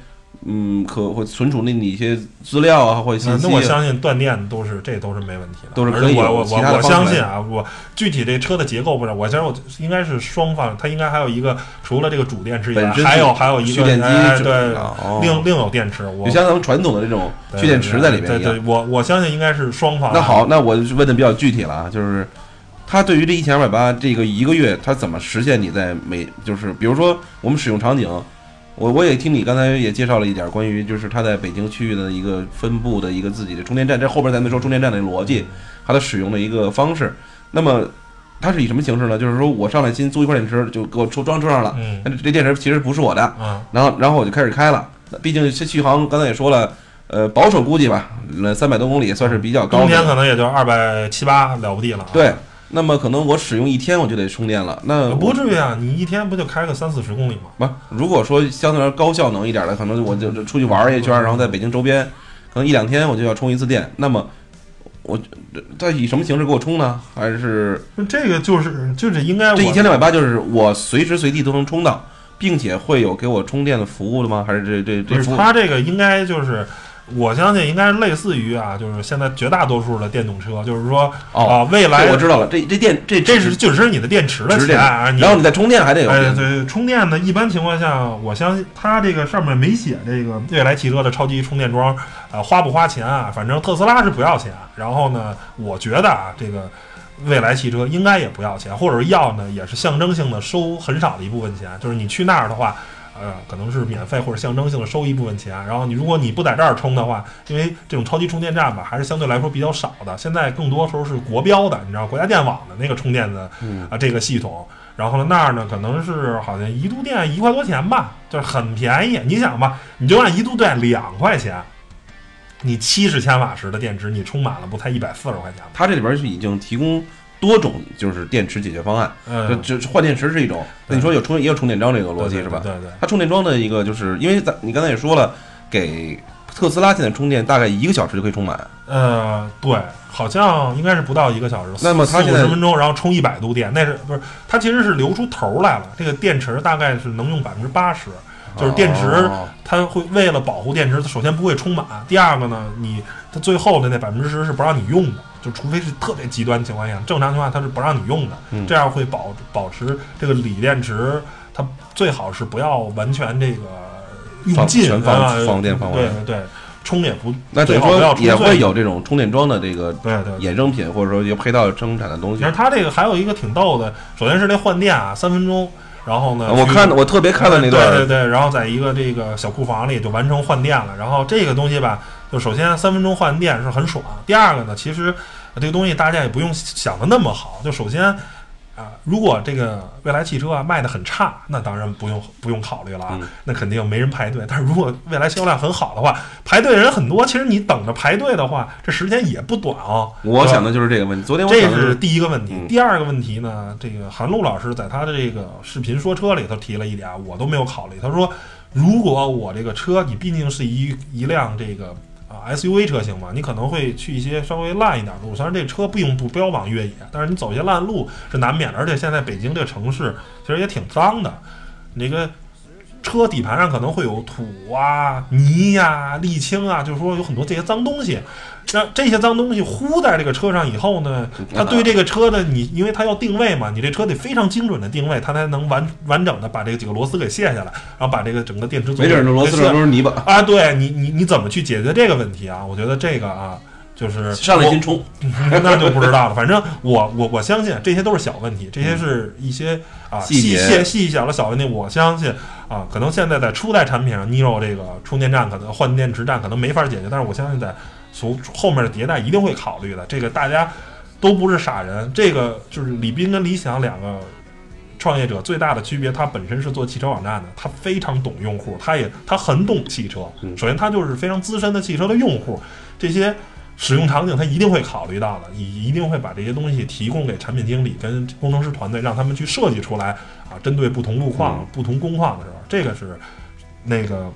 嗯，可会存储那你一些资料啊，或者信息那我相信断电都是这都是没问题的，都是可以有而且我我我相信啊，我具体这车的结构不知道，我相信我应该是双方，它应该还有一个除了这个主电池以外，还有是还有一个蓄电机对哦，另另有电池，我就像咱们传统的这种蓄电池在里面对对，。我我相信应该是双方。那好，，那我问的比较具体了啊，就是它对于这一千二百八这个一个月，它怎么实现你在每就是比如说我们使用场景，我我也听你刚才也介绍了一点关于就是它在北京区域的一个分布的一个自己的充电站，这后边咱们说充电站的逻辑，它的使用的一个方式。那么它是以什么形式呢？就是说我上来先租一块电池，就给我装装车上了，嗯但这电池其实不是我的，啊，然后然后我就开始开了。毕竟这续航刚才也说了，呃，保守估计吧，那三百多公里算是比较高的。冬天可能也就二百七八了不地了啊。对，那么可能我使用一天我就得充电了。那不至于啊，你一天不就开个三四十公里吗？不，如果说相对来说高效能一点的，可能我就就出去玩一圈，然后在北京周边，可能一两天我就要充一次电。那么我它以什么形式给我充呢？还是这个就是就是应该这一千六百八就是我随时随地都能充到，并且会有给我充电的服务的吗？还是这这不是这服务？它这个应该就是。我相信应该类似于啊，就是现在绝大多数的电动车，就是说哦啊，未来我知道了，这这电这这是就只是你的电池的，钱啊，你然后你再充电还得有哎，电。对，充电呢，一般情况下，我相信它这个上面没写这个未来汽车的超级充电桩，呃，花不花钱啊？反正特斯拉是不要钱。然后呢，我觉得啊，这个未来汽车应该也不要钱，或者是要呢，也是象征性的收很少的一部分钱。就是你去那儿的话，呃，可能是免费或者象征性的收一部分钱。然后你如果你不在这儿充的话，因为这种超级充电站吧，还是相对来说比较少的。现在更多时候是国标的，你知道国家电网的那个充电的嗯啊这个系统。然后呢，那儿呢可能是好像一度电一块多钱吧，就是很便宜。你想吧，你就按一度电两块钱，你七十千瓦时的电池，你充满了不才一百四十块钱吗？它这里边是已经提供多种就是电池解决方案，嗯，就就换电池是一种。那你说有充也有充电桩这个逻辑是吧？对对对。它充电桩的一个就是因为咱你刚才也说了，给特斯拉现在充电大概一个小时就可以充满，呃，对，好像应该是不到一个小时，那么它四现在五十分钟，然后充一百度电，那是不是？它其实是留出头来了。这个电池大概是能用百分之八十，就是电池哦它会为了保护电池，它首先不会充满，第二个呢，你它最后的那百分之十是不让你用的，就除非是特别极端情况下，正常情况下它是不让你用的，嗯这样会保保持这个锂电池，它最好是不要完全这个用尽全放啊放电放完对对对，充也不那等于最好不要说也会有这种充电桩的这个对对对。衍生品，或者说一个配套生产的东西其实。它这个还有一个挺逗的，首先是那换电啊，三分钟，然后呢，我看我特别看了那段，对对对，然后在一个这个小库房里就完成换电了。然后这个东西吧，就首先三分钟换电是很爽。第二个呢，其实这个东西大家也不用想的那么好。就首先啊、如果这个未来汽车啊卖的很差，那当然不用不用考虑了啊，嗯那肯定没人排队。但是如果未来销量很好的话，排队人很多，其实你等着排队的话，这时间也不短哦。我想的就是这个问题。昨天我这是第一个问题。嗯第二个问题呢，这个韩露老师在他的这个视频说车里头提了一点，我都没有考虑。他说，如果我这个车，你毕竟是一一辆这个啊 SUV 车型嘛，你可能会去一些稍微烂一点的路。虽然这车并不标榜越野，但是你走一些烂路是难免的。而且现在北京这个城市其实也挺脏的，那个。车底盘上可能会有土啊、泥呀、沥青啊，就是说有很多这些脏东西。那这些脏东西糊在这个车上以后呢，它对这个车的你，因为它要定位嘛，你这车得非常精准的定位，它才能完完整的把这个几个螺丝给卸下来，然后把这个整个电池组没准儿这螺丝上都是泥巴，啊，对你你你怎么去解决这个问题啊？我觉得这个啊，就是上来先冲。那就不知道了。反正我我我相信这些都是小问题，这些是一些啊细细细小的小问题。我相信啊，可能现在在初代产品上，Niro 这个充电站可能换电池站可能没法解决，但是我相信在从后面的迭代一定会考虑的。这个大家都不是傻人，这个就是李斌跟李想两个。创业者最大的区别，他本身是做汽车网站的，他非常懂用户，他也他很懂汽车。嗯首先，他就是非常资深的汽车的用户，这些使用场景他一定会考虑到的，一一定会把这些东西提供给产品经理跟工程师团队，让他们去设计出来啊，针对不同路况、嗯不同工况的时候，这个是那个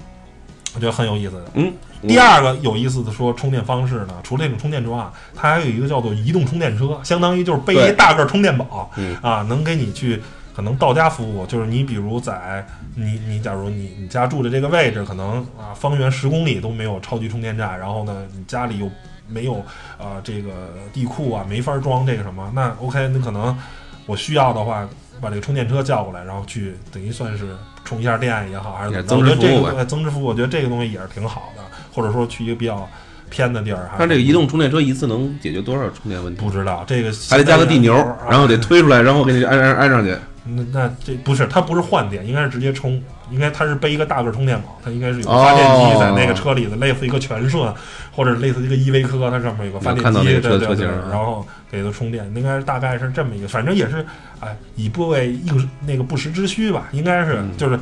我觉得很有意思的。嗯，第二个有意思的说充电方式呢，除了这种充电桩啊，它还有一个叫做移动充电车，相当于就是背一大个充电宝嗯啊，能给你去可能到家服务。就是你比如在你你假如你你家住的这个位置，可能啊方圆十公里都没有超级充电站，然后呢你家里又没有呃这个地库啊，没法装这个什么，那 OK，那可能我需要的话。把这个充电车叫过来，然后去等于算是充一下电也好，还是我觉得这个呃增值服务，我觉得这个东西也是挺好的。或者说去一个比较偏的地儿，还它这个移动充电车一次能解决多少充电问题？不知道这个还得加个地牛，啊然后得推出来，然后给你安安安上去。那那这不是它不是换电，应该是直接充，应该它是背一个大个充电宝，它应该是有发电机在那个车里的，类似一个全顺或者类似一个依维柯，它上面有个发电机，对对对，然后给它充电，应该是大概是这么一个，反正也是哎以不为应那个不时之需吧，应该是嗯就是。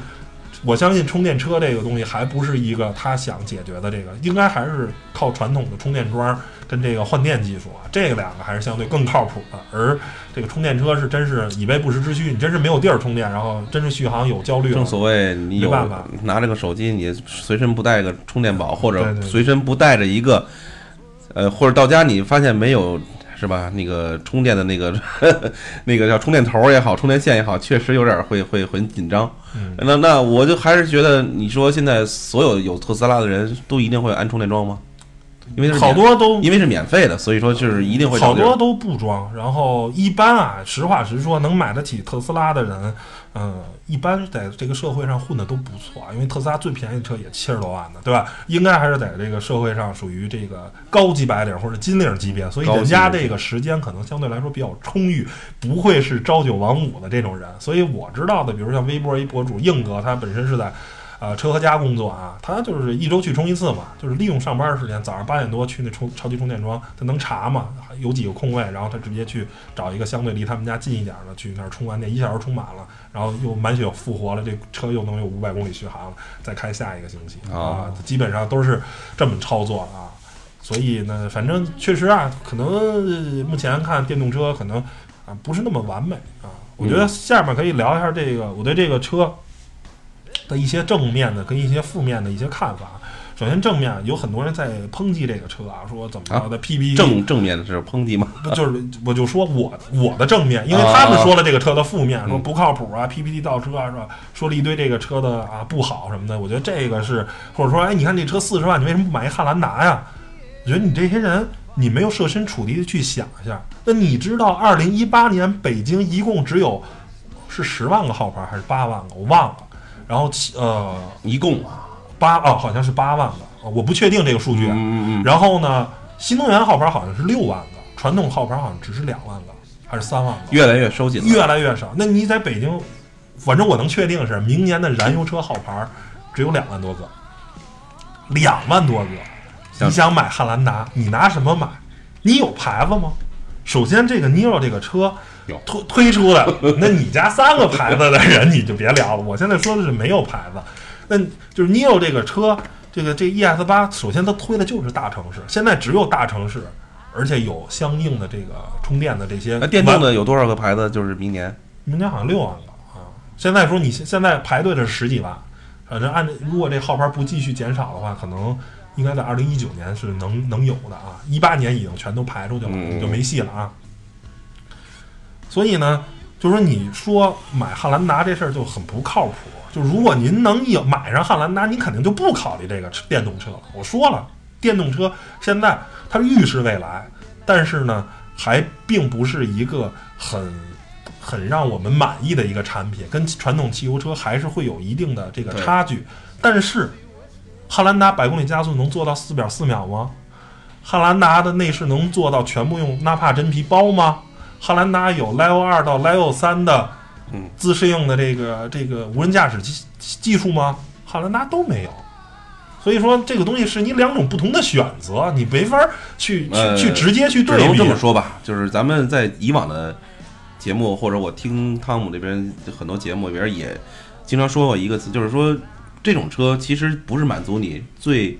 我相信充电车这个东西还不是一个他想解决的这个，应该还是靠传统的充电桩跟这个换电技术啊，这两个还是相对更靠谱的。而这个充电车是真是以备不时之需，你真是没有地儿充电，然后真是续航有焦虑了。正所谓你有没办法拿这个手机，你随身不带个充电宝，或者随身不带着一个，呃，或者到家你发现没有。是吧？那个充电的那个 那个叫充电头也好，充电线也好，确实有点会会很紧张。嗯那那我就还是觉得，你说现在所有有特斯拉的人都一定会安充电桩吗？因为好多都因为是免费的，所以说就是一定会好多都不装，然后一般啊，实话实说，能买得起特斯拉的人，嗯，一般在这个社会上混的都不错，因为特斯拉最便宜的车也七十多万呢，对吧？应该还是在这个社会上属于这个高级白领或者金领级别，所以人家这个时间可能相对来说比较充裕，不会是朝九晚五的这种人。所以我知道的，比如像微博一博主硬哥，他本身是在。呃，车和家工作啊，他就是一周去充一次嘛，就是利用上班时间，早上八点多去那充超级充电桩，他能查嘛，有几个空位，然后他直接去找一个相对离他们家近一点的，去那儿充完电，一小时充满了，然后又满血复活了，这车又能有五百公里续航了，再开下一个星期哦啊，基本上都是这么操作的啊。所以呢，反正确实啊，可能呃目前看电动车可能啊不是那么完美啊。我觉得下面可以聊一下这个我对这个车的一些正面的跟一些负面的一些看法。首先正面有很多人在抨击这个车啊，说怎么着的 PPT 正正面的是抨击吗？不就是我就说我我的正面，因为他们说了这个车的负面，嗯说不靠谱啊，PPT 倒车啊，是吧？说了一堆这个车的啊不好什么的。我觉得这个是，或者说，哎，你看这车四十万，你为什么不买一汉兰达呀？我觉得你这些人，你没有设身处地的去想一下。那你知道，二零一八年北京一共只有是十万个号牌还是八万个？我忘了。然后其呃一共啊，八哦好像是八万个，呃我不确定这个数据嗯。嗯嗯然后呢，新能源号牌好像是六万个，传统号牌好像只是两万个，还是三万个，越来越收紧。越来越少。那你在北京，反正我能确定是明年的燃油车号牌只有两万多个，两万多个。你想买汉兰达，你拿什么买？你有牌子吗？首先，这个 Niro 这个车有推推出的，那你家三个牌子的人你就别聊了。我现在说的是没有牌子，那就是 Niro 这个车，这个这 ES 八，首先它推的就是大城市，现在只有大城市，而且有相应的这个充电的这些那电动的有多少个牌子？就是明年明年好像六万个啊。现在说你现现在排队的是十几万，反正按照如果这号牌不继续减少的话，可能应该在二零一九年是能能有的啊。一八年已经全都排出去了，嗯就没戏了啊。所以呢，就是说你说买汉兰达这事儿就很不靠谱。就如果您能有买上汉兰达，您肯定就不考虑这个电动车了。我说了，电动车现在它预示未来，但是呢，还并不是一个很很让我们满意的一个产品，跟传统汽油车还是会有一定的这个差距。但是，汉兰达百公里加速能做到四点四秒吗？汉兰达的内饰能做到全部用纳帕真皮包吗？汉兰达有 Level 二到 Level 三的嗯自适应的这个这个无人驾驶技技术吗？汉兰达都没有。所以说，这个东西是你两种不同的选择，你没法去去呃去直接去对比。只能这么说吧，就是咱们在以往的节目，或者我听汤姆这边很多节目里边也经常说过一个词，就是说这种车其实不是满足你最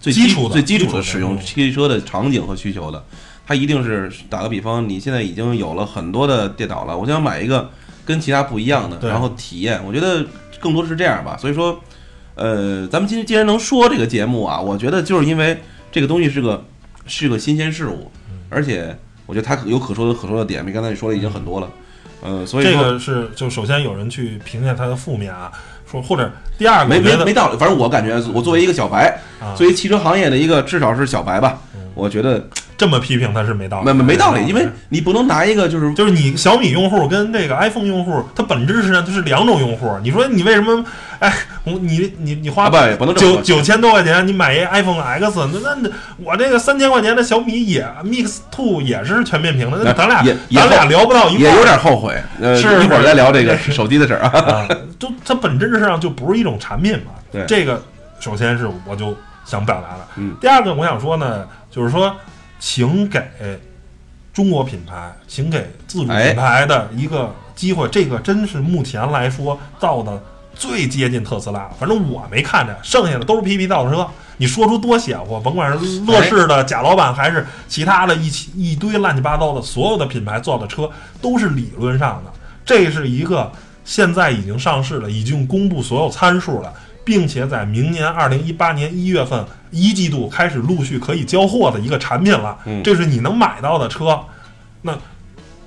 最基础的最基础的的使用嗯汽车的场景和需求的。它一定是打个比方，你现在已经有了很多的电脑了，我想买一个跟其他不一样的，然后体验，我觉得更多是这样吧。所以说，呃，咱们今天既然能说这个节目啊，我觉得就是因为这个东西是个是个新鲜事物，而且我觉得它有可说的可说的点，比刚才你说的已经很多了。呃，所以这说个是就首先有人去评价它的负面啊，说或者第二个没没没道理。反正我感觉，我作为一个小白，啊作为汽车行业的一个至少是小白吧，嗯我觉得这么批评它是没道理没，没没道理，因为你不能拿一个就是就是你小米用户跟这个 iPhone 用户，它本质上就是两种用户。你说你为什么？哎，我你你你花啊不不能九九千多块钱，你买一 iPhone X，那那那我这个三千块钱的小米也 Mix Two 也是全面屏的，那咱俩咱俩聊不到一块儿。也有点后悔。呃，是一会儿再聊这个手机的事儿啊。啊，就它本质上就不是一种产品嘛。对这个首先是我就想表达的。嗯第二个我想说呢，就是说，请给中国品牌，请给自主哎品牌的一个机会。这个真是目前来说造的最接近特斯拉，反正我没看着，剩下的都是 PP 造车。你说出多邪乎，甭管是乐视的贾老板，还是其他的一起一堆乱七八糟的，所有的品牌造的车都是理论上的。这是一个现在已经上市了，已经公布所有参数了，并且在明年二零一八年一月份一季度开始陆续可以交货的一个产品了。嗯这是你能买到的车。那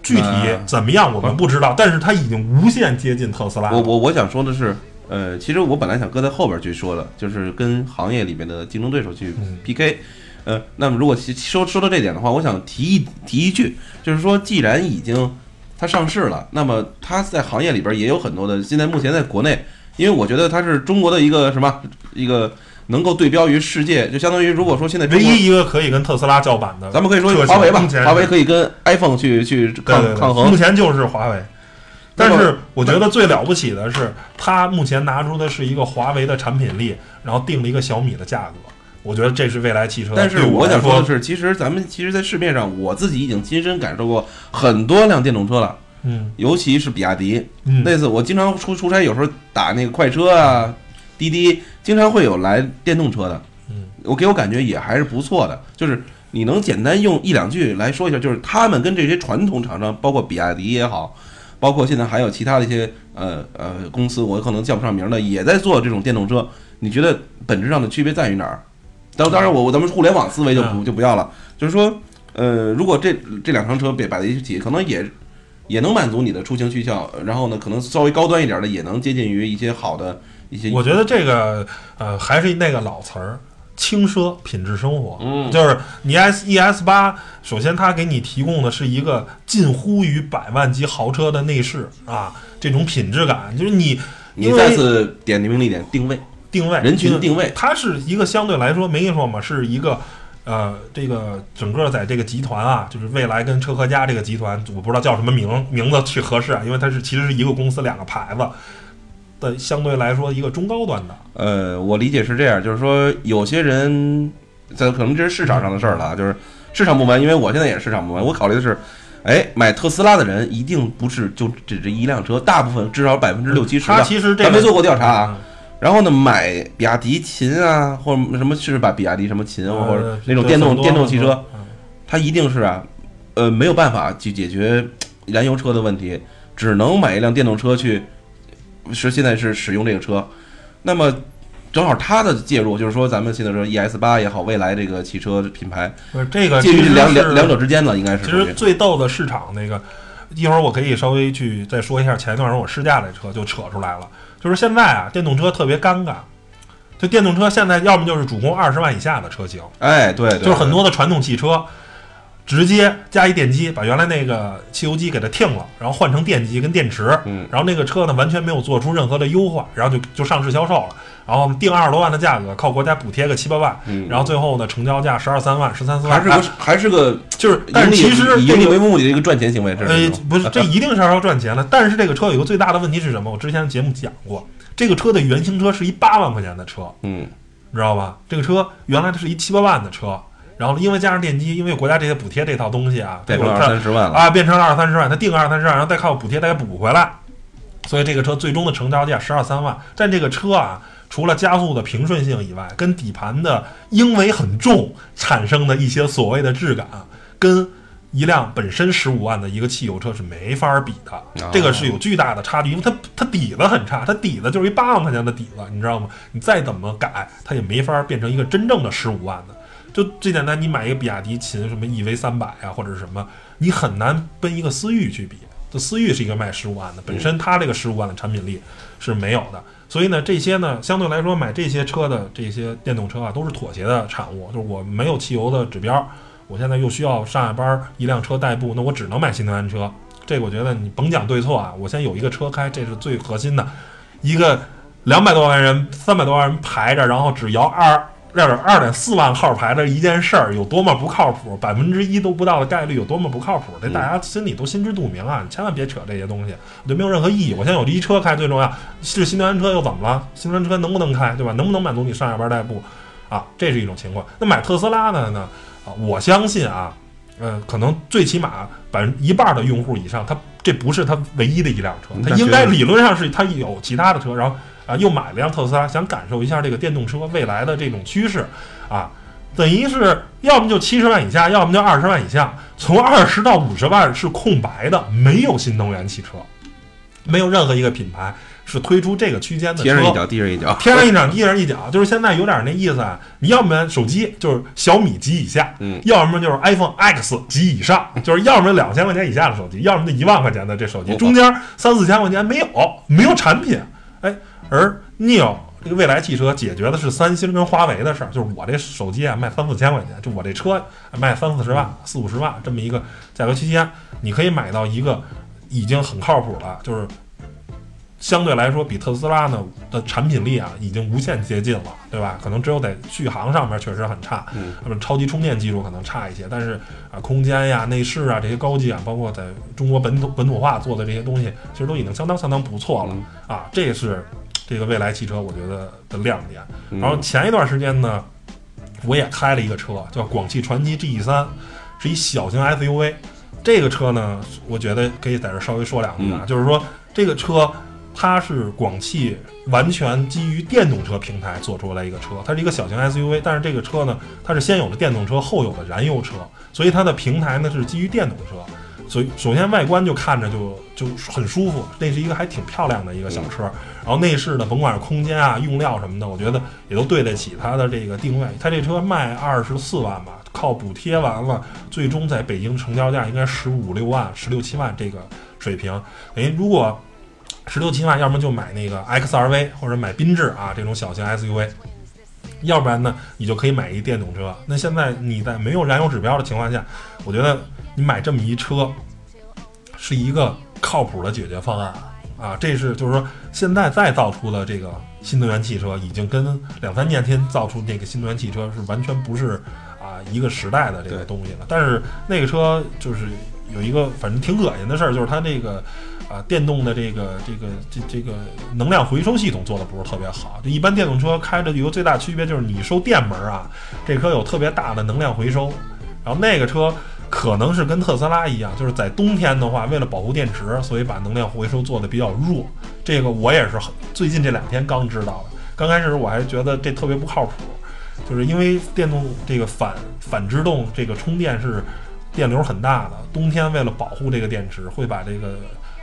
具体怎么样我们不知道，但是它已经无限接近特斯拉。我我我想说的是，呃，其实我本来想搁在后边去说的，就是跟行业里面的竞争对手去嗯 PK。呃，那么如果其说说到这点的话，我想提一提一句，就是说，既然已经它上市了，那么它在行业里边也有很多的，现在目前在国内，因为我觉得它是中国的一个什么一个能够对标于世界，就相当于如果说现在，唯一一个可以跟特斯拉叫板的，咱们可以说华为吧华为可以跟 iPhone 去去抗抗衡目，前就是华为。但是我觉得最了不起的是，它目前拿出的是一个华为的产品力，然后定了一个小米的价格。我觉得这是未来汽车。但是我想说的，是，其实咱们其实，在市面上，我自己已经亲身感受过很多辆电动车了，嗯尤其是比亚迪。嗯，那次我经常出出差，有时候打那个快车啊、滴滴，经常会有来电动车的。嗯，我给我感觉也还是不错的，就是你能简单用一两句来说一下，就是他们跟这些传统厂商，包括比亚迪也好，包括现在还有其他的一些呃呃公司，我可能叫不上名儿的，也在做这种电动车。你觉得本质上的区别在于哪儿？当当然我，我咱们互联网思维就不嗯就不要了，就是说，呃，如果这这两趟车被摆在一起，可能也也能满足你的出行需求，然后呢，可能稍微高端一点的，也能接近于一些好的一些。我觉得这个呃还是那个老词儿，轻奢品质生活。嗯就是你 S E S 八，首先它给你提供的是一个近乎于百万级豪车的内饰啊，这种品质感，就是你你再次点明了一点定位，定位人群定位它是一个相对来说没跟你说嘛，是一个。呃，这个整个在这个集团啊，就是未来跟车和家这个集团，我不知道叫什么名名字去合适啊，因为它是其实是一个公司两个牌子的，相对来说一个中高端的。呃，我理解是这样，就是说有些人，这可能这是市场上的事儿了啊，就是市场部门，因为我现在也是市场部门，我考虑的是，哎，买特斯拉的人一定不是就只这一辆车，大部分至少百分之六七十它的，其实这没做过调查啊。嗯然后呢，买比亚迪秦啊，或者什么是把比亚迪什么秦，或者呃那种电动电动汽车，它一定是啊，呃，没有办法去解决燃油车的问题，只能买一辆电动车去，是现在是使用这个车。那么正好它的介入，就是说咱们现在说 ES 八也好，未来这个汽车品牌不是这个介于两两两者之间呢，应该是其实最逗的市场那个，一会儿我可以稍微去再说一下前一段时间我试驾这车就扯出来了，就是现在啊，电动车特别尴尬。就电动车现在要么就是主攻二十万以下的车型，哎，对，对就是很多的传统汽车直接加一电机，把原来那个汽油机给它停了，然后换成电机跟电池，嗯。然后那个车呢完全没有做出任何的优化，然后就就上市销售了，然后定二十多万的价格，靠国家补贴个七八万，嗯。然后最后呢成交价十二三万、十三四万，还是个还是个就是，但是其实以盈利这个为目的的一个赚钱行为，这是呃不是，这一定是要赚钱的。但是这个车有一个最大的问题是什么？我之前节目讲过，这个车的原型车是一八万块钱的车，嗯。你知道吧？这个车原来它是一七八万的车，然后因为加上电机，因为国家这些补贴这套东西啊，变成二三十万了，啊变成了二三十万，它定个二三十万，然后再靠补贴再给补回来，所以这个车最终的成交价十二三万。但这个车啊，除了加速的平顺性以外，跟底盘的因为很重产生的一些所谓的质感，跟一辆本身十五万的一个汽油车是没法比的，这个是有巨大的差距，因为它它底子很差，它底子就是一八万块钱的底子，你知道吗？你再怎么改，它也没法变成一个真正的十五万的。就最简单，你买一个比亚迪秦什么 EV 三百啊，或者是什么，你很难跟一个思域去比。这思域是一个卖十五万的，本身它这个十五万的产品力是没有的。所以呢，这些呢，相对来说买这些车的这些电动车啊，都是妥协的产物。就是我没有汽油的指标，我现在又需要上下班一辆车代步，那我只能买新能源车。这个我觉得你甭讲对错啊，我先有一个车开，这是最核心的。一个两百多万人、三百多万人排着，然后只摇二。二点二点四万号牌的一件事儿有多么不靠谱，百分之一都不到的概率有多么不靠谱，这大家心里都心知肚明啊！你千万别扯这些东西，对没有任何意义。我现在有一车开最重要，是新能源车又怎么了？新能源车能不能开，对吧？能不能满足你上下班代步啊？这是一种情况。那买特斯拉的呢？啊，我相信啊，呃，可能最起码百分一半的用户以上，他这不是他唯一的一辆车，他应该理论上是他有其他的车，然后。啊，又买了辆特斯拉，想感受一下这个电动车未来的这种趋势，啊，等于是要么就七十万以下，要么就二十万以下，从二十到五十万是空白的，没有新能源汽车，没有任何一个品牌是推出这个区间的车。天上一脚地上一脚，天上一脚地上一脚，就是现在有点那意思啊。你要么手机就是小米及以下，嗯，要么就是 iPhone X 及以上，就是要么两千块钱以下的手机，要么就一万块钱的这手机，中间三四千块钱没有，没有产品，哎。而 Neo 这个未来汽车解决的是三星跟华为的事儿，就是我这手机啊卖三四千块钱，就我这车卖三四十万、四五十万这么一个价格区间，你可以买到一个已经很靠谱了，就是相对来说比特斯拉呢的产品力啊已经无限接近了，对吧？可能只有在续航上面确实很差，那么超级充电技术可能差一些，但是啊空间呀、内饰啊这些高级啊，包括在中国本土本土化做的这些东西，其实都已经相当相当不错了啊，这是。这个未来汽车，我觉得的亮点。然后前一段时间呢，我也开了一个车，叫广汽传祺 GE 三，是一小型 SUV。这个车呢，我觉得可以在这稍微说两句啊，就是说这个车它是广汽完全基于电动车平台做出来一个车，它是一个小型 SUV，但是这个车呢，它是先有了电动车，后有了燃油车，所以它的平台呢是基于电动车。所以，首先外观就看着就就很舒服，那是一个还挺漂亮的一个小车。然后内饰呢，甭管是空间啊、用料什么的，我觉得也都对得起它的这个定位。它这车卖二十四万吧，靠补贴完了，最终在北京成交价应该十五六万、十六七万这个水平。等于如果十六七万，要么就买那个 XRV 或者买缤智啊这种小型 SUV，要不然呢，你就可以买一电动车。那现在你在没有燃油指标的情况下，我觉得。你买这么一车，是一个靠谱的解决方案啊！这是就是说，现在再造出的这个新能源汽车，已经跟两三年前造出那个新能源汽车是完全不是啊一个时代的这个东西了。但是那个车就是有一个反正挺恶心的事儿，就是它这个啊电动的这个这个这这个能量回收系统做的不是特别好。就一般电动车开着有个最大区别就是你收电门啊，这车有特别大的能量回收，然后那个车。可能是跟特斯拉一样，就是在冬天的话，为了保护电池，所以把能量回收做的比较弱。这个我也是很最近这两天刚知道的。刚开始我还觉得这特别不靠谱，就是因为电动这个反反制动这个充电是电流很大的，冬天为了保护这个电池，会把这个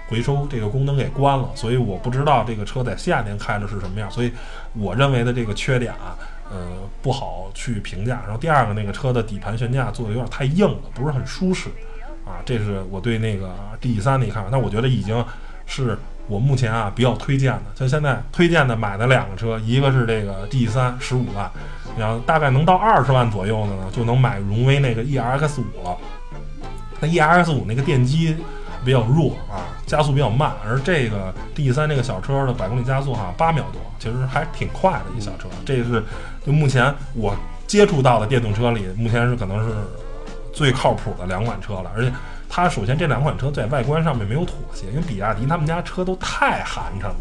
回收这个功能给关了。所以我不知道这个车在夏天开的是什么样。所以我认为的这个缺点啊。呃，不好去评价。然后第二个，那个车的底盘悬架做的有点太硬了，不是很舒适，啊，这是我对那个 D 三的一看法。但我觉得已经是我目前啊比较推荐的。像现在推荐的买的两个车，一个是这个 D 三十五万，然后大概能到二十万左右的呢，就能买荣威那个 E R X 五了。那 E R X 五那个电机。比较弱啊，加速比较慢，而这个 D 三这个小车的百公里加速哈八秒多，其实还挺快的一小车。这是就目前我接触到的电动车里，目前是可能是最靠谱的两款车了。而且它首先这两款车在外观上面没有妥协，因为比亚迪他们家车都太寒碜了。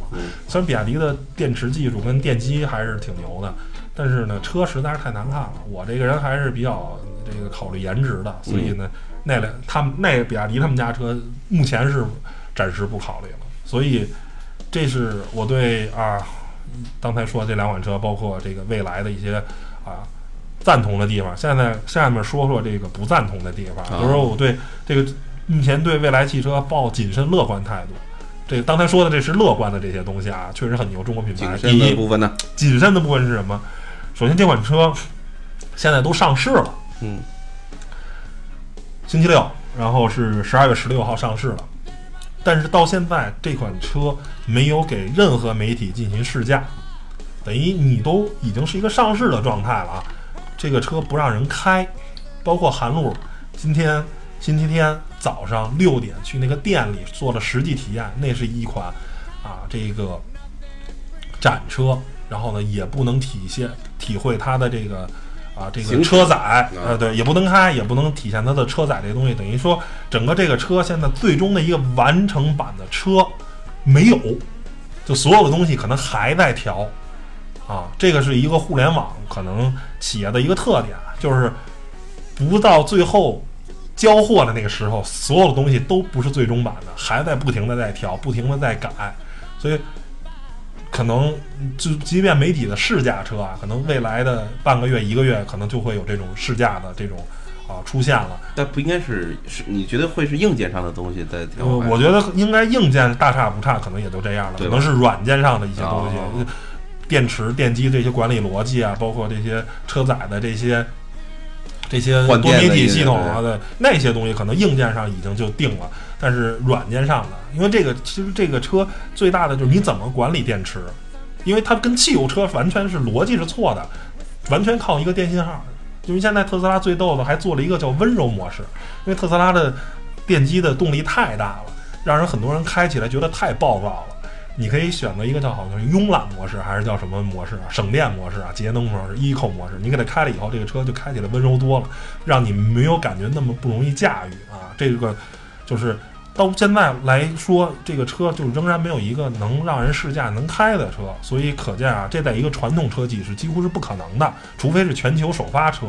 虽然比亚迪的电池技术跟电机还是挺牛的，但是呢车实在是太难看了。我这个人还是比较这个考虑颜值的，所以呢。那辆他们那比亚迪他们家车目前是暂时不考虑了，所以这是我对啊刚才说这两款车，包括这个未来的一些啊赞同的地方。现在下面说说这个不赞同的地方，啊就是说我对这个目前对未来汽车抱谨慎乐观态度。这个刚才说的这是乐观的这些东西啊，确实很牛。中国品牌，谨慎的第一，部分呢，谨慎的部分是什么？首先，这款车现在都上市了，嗯，星期六，然后是十二月十六号上市了。但是到现在，这款车没有给任何媒体进行试驾，等于你都已经是一个上市的状态了啊。这个车不让人开，包括韩露今天星期天早上六点去那个店里做了实际体验，那是一款啊这个展车，然后呢也不能体现体会它的这个啊这个车载，呃对，也不能开，也不能体现它的车载这个东西，等于说整个这个车现在最终的一个完成版的车没有，就所有的东西可能还在调。啊，这个是一个互联网可能企业的一个特点，就是不到最后交货的那个时候，所有的东西都不是最终版的，还在不停的在调，不停的在改，所以可能就即便媒体的试驾车啊，可能未来的半个月、一个月，可能就会有这种试驾的这种啊出现了。但不应该是是？你觉得会是硬件上的东西在调呃，我觉得应该硬件大差不差，可能也都这样了，可能是软件上的一些东西，哦电池、电机这些管理逻辑啊，包括这些车载的这些这些多媒体系统啊的那些东西，可能硬件上已经就定了，但是软件上的，因为这个其实这个车最大的就是你怎么管理电池，因为它跟汽油车完全是逻辑是错的，完全靠一个电信号。因为现在特斯拉最逗的还做了一个叫温柔模式，因为特斯拉的电机的动力太大了，让人很多人开起来觉得太暴躁了。你可以选择一个叫好像是慵懒模式，还是叫什么模式啊？省电模式啊，节能模式、eco 模式。你给它开了以后，这个车就开起来温柔多了，让你没有感觉那么不容易驾驭啊。这个就是到现在来说，这个车就仍然没有一个能让人试驾、能开的车，所以可见啊，这在一个传统车企是几乎是不可能的，除非是全球首发车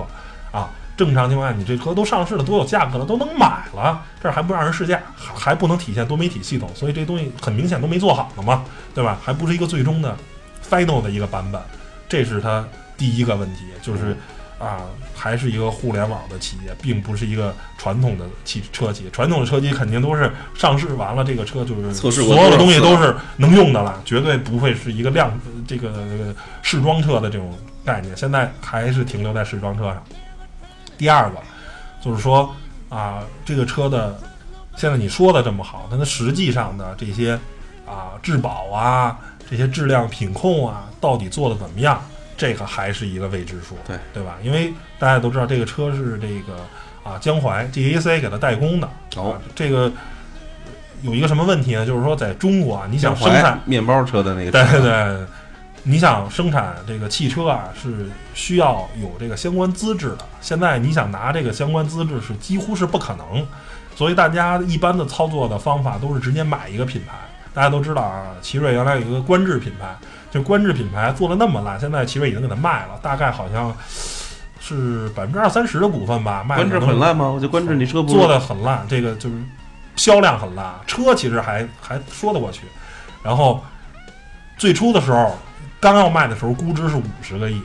啊。正常情况下，你这车都上市了，都有价格了，都能买了，这儿还不让人试驾，还还不能体现多媒体系统，所以这东西很明显都没做好呢嘛，对吧？还不是一个最终的 final 的一个版本，这是它第一个问题，就是啊，还是一个互联网的企业，并不是一个传统的汽车企业。传统的车企肯定都是上市完了，这个车就是测试过所有的东西都是能用的了，绝对不会是一个量这个这个试装车的这种概念。现在还是停留在试装车上。第二个就是说啊，这个车的现在你说的这么好，但它实际上的这些啊质保啊、这些质量品控啊，到底做的怎么样？这个还是一个未知数，对对吧？因为大家都知道这个车是这个啊江淮 GAC 给它代工的，哦啊，这个有一个什么问题呢？就是说在中国啊，你想生产面包车的那个对对对，你想生产这个汽车啊，是需要有这个相关资质的。现在你想拿这个相关资质是几乎是不可能，所以大家一般的操作的方法都是直接买一个品牌。大家都知道啊，奇瑞原来有一个观致品牌，就观致品牌做的那么烂，现在奇瑞已经给它卖了，大概好像是百分之二三十的股份吧，卖观致的很烂吗？我觉得观致你车不做的很烂，这个就是销量很烂，车其实还还说得过去。然后最初的时候，刚要卖的时候，估值是五十个亿，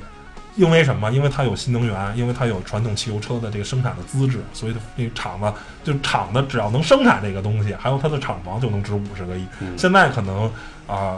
因为什么？因为它有新能源，因为它有传统汽油车的这个生产的资质，所以那个厂子就厂子只要能生产这个东西，还有它的厂房就能值五十个亿。嗯现在可能啊、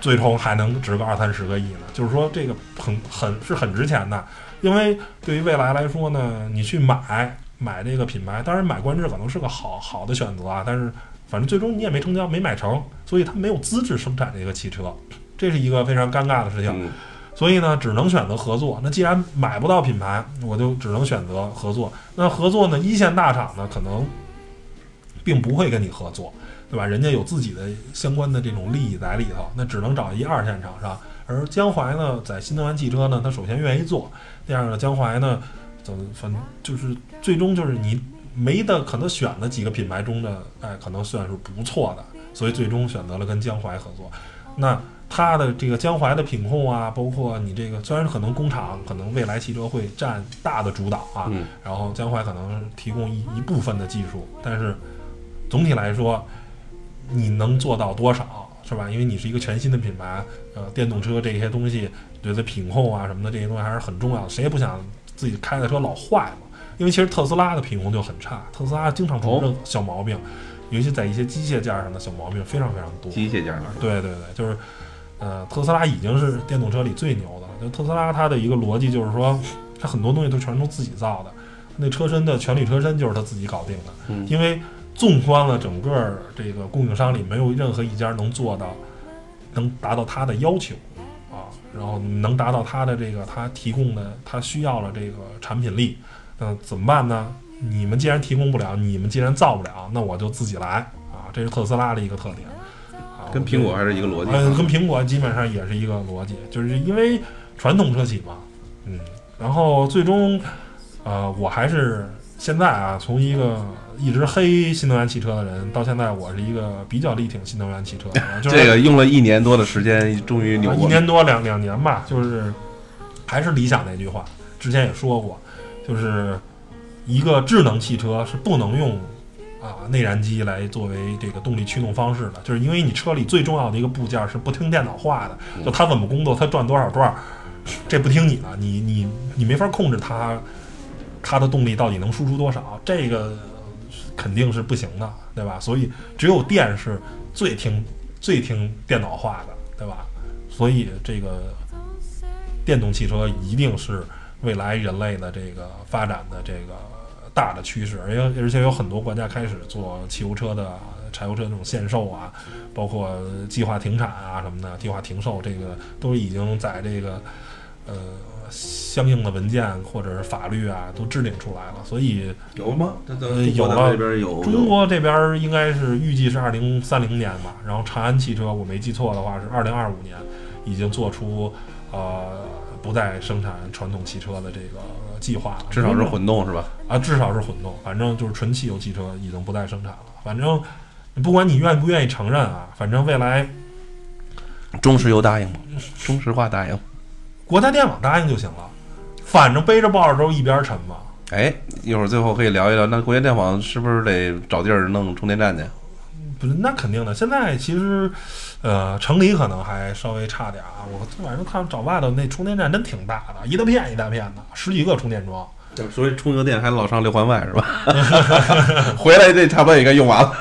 最终还能值个二三十个亿呢。就是说这个很很是很值钱的，因为对于未来来说呢，你去买买这个品牌，当然买观致可能是个好好的选择啊，但是反正最终你也没成交，没买成，所以它没有资质生产这个汽车，这是一个非常尴尬的事情。嗯所以呢，只能选择合作。那既然买不到品牌，我就只能选择合作。那合作呢，一线大厂呢，可能并不会跟你合作，对吧？人家有自己的相关的这种利益在里头，那只能找一二线厂商。而江淮呢，在新能源汽车呢，它首先愿意做，第二个江淮呢，怎么反正就是最终就是你没的可能选了几个品牌中的，哎，可能算是不错的，所以最终选择了跟江淮合作。那它的这个江淮的品控啊，包括你这个，虽然可能工厂可能未来汽车会占大的主导啊，嗯然后江淮可能提供一一部分的技术，但是总体来说，你能做到多少是吧？因为你是一个全新的品牌，呃，电动车这些东西，觉得品控啊什么的这些东西还是很重要的，谁也不想自己开的车老坏嘛。因为其实特斯拉的品控就很差，特斯拉经常出哦任小毛病，尤其在一些机械件上的小毛病非常非常多。机械件儿对对对，就是，呃，特斯拉已经是电动车里最牛的了。就特斯拉它的一个逻辑就是说，它很多东西都全都自己造的，那车身的全铝车身就是它自己搞定的。嗯因为纵观了整个这个供应商里，没有任何一家能做到，能达到他的要求啊，然后能达到他的这个他提供的他需要的这个产品力，那怎么办呢？你们既然提供不了，你们既然造不了，那我就自己来啊！这是特斯拉的一个特点啊，跟苹果还是一个逻辑。嗯，跟苹果基本上也是一个逻辑，就是因为传统车企嘛，嗯，然后最终，呃，我还是现在啊，从一个一直黑新能源汽车的人，到现在我是一个比较力挺新能源汽车 就是这个用了一年多的时间，终于扭啊一。年多两两年吧，就是还是理想那句话，之前也说过，就是一个智能汽车是不能用啊内燃机来作为这个动力驱动方式的，就是因为你车里最重要的一个部件是不听电脑话的，嗯就它怎么工作，它转多少转，这不听你的，你你你没法控制它它的动力到底能输出多少，这个肯定是不行的，对吧？所以只有电是最听最听电脑话的，对吧？所以这个电动汽车一定是未来人类的这个发展的这个大的趋势，而且而且有很多国家开始做汽油车的柴油车这种限售啊，包括计划停产啊什么的，计划停售，这个都已经在这个呃相应的文件或者是法律啊都制定出来了，所以有吗？这呃有了这边有中国这边应该是预计是二零三零年吧，然后长安汽车我没记错的话是二零二五年已经做出呃不再生产传统汽车的这个计划了，至少是混动是吧？啊，至少是混动，反正就是纯汽油汽车已经不再生产了。反正不管你愿不愿意承认啊，反正未来中石油答应吗？中石化答应。国家电网答应就行了，反正背着抱着都一边沉嘛。哎，一会儿最后可以聊一聊，那国家电网是不是得找地儿弄充电站去？不是，那肯定的。现在其实，呃，城里可能还稍微差点啊。我反正看找外头那充电站真挺大的，一大片一大片的，十几个充电桩。所以充个电还老上六环外是吧？回来这差不多也该用完了。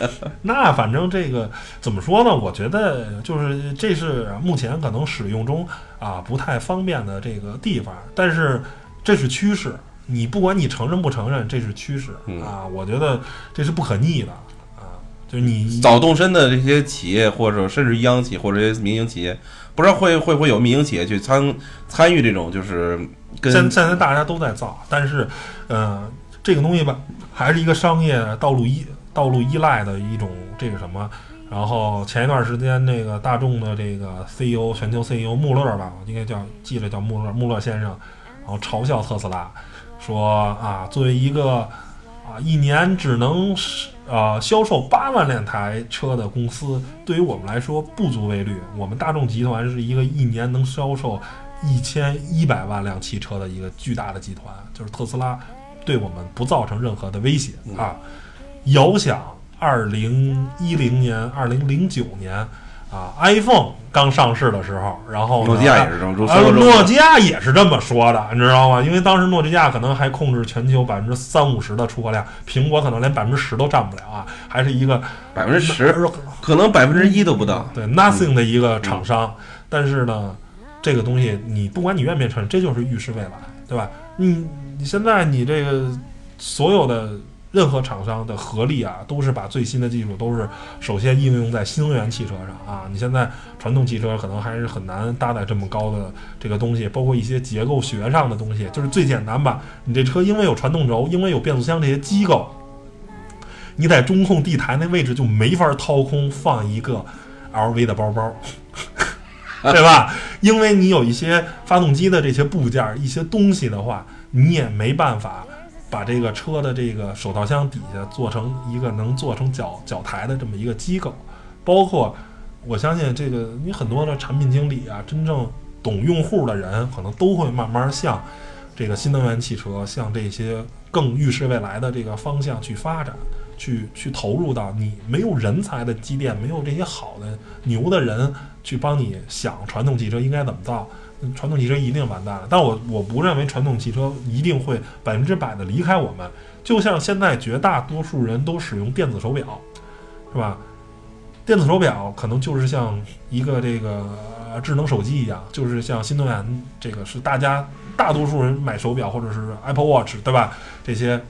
那反正这个怎么说呢？我觉得就是这是目前可能使用中啊不太方便的这个地方，但是这是趋势。你不管你承认不承认，这是趋势嗯啊。我觉得这是不可逆的啊。就是你早动身的这些企业，或者甚至央企或者这些民营企业，不知道会会不会有民营企业去参参与这种，就是跟现现在大家都在造，但是，呃，这个东西吧，还是一个商业道路依道路依赖的一种这个什么。然后前一段时间，那个大众的这个 CEO 全球 CEO 穆勒吧，应该叫记着叫穆勒穆勒先生，然后嘲笑特斯拉，说啊，作为一个啊一年只能是呃销售八万辆台车的公司，对于我们来说不足为虑。我们大众集团是一个一年能销售一千一百万辆汽车的一个巨大的集团，就是特斯拉对我们不造成任何的威胁啊。遥想二零一零年、二零零九年啊，iPhone 刚上市的时候，然后诺基亚也是这么说，啊，所有这种诺基亚也是这么说的，你知道吗？因为当时诺基亚可能还控制全球百分之三五十的出货量，苹果可能连百分之十都占不了啊，还是一个百分之十，呃可能百分之一都不到。对 nothing 的一个厂商。但是呢，这个东西你不管你愿不愿意承认，这就是预示未来，对吧？你你现在你这个所有的任何厂商的合力啊，都是把最新的技术都是首先应用在新能源汽车上啊。你现在传统汽车可能还是很难搭载这么高的这个东西，包括一些结构学上的东西，就是最简单吧。你这车因为有传动轴，因为有变速箱这些机构，你在中控地台那位置就没法掏空放一个 LV 的包包。对吧？因为你有一些发动机的这些部件、一些东西的话，你也没办法把这个车的这个手套箱底下做成一个能做成脚脚台的这么一个机构。包括我相信这个，你很多的产品经理啊，真正懂用户的人，可能都会慢慢向这个新能源汽车向这些更预示未来的这个方向去发展，去去投入到你没有人才的积淀，没有这些好的牛的人去帮你想传统汽车应该怎么造，传统汽车一定完蛋了。但我我不认为传统汽车一定会百分之百的离开我们，就像现在绝大多数人都使用电子手表，是吧？电子手表可能就是像一个这个智能手机一样，就是像新能源这个是大家大多数人买手表或者是 Apple Watch 对吧？这些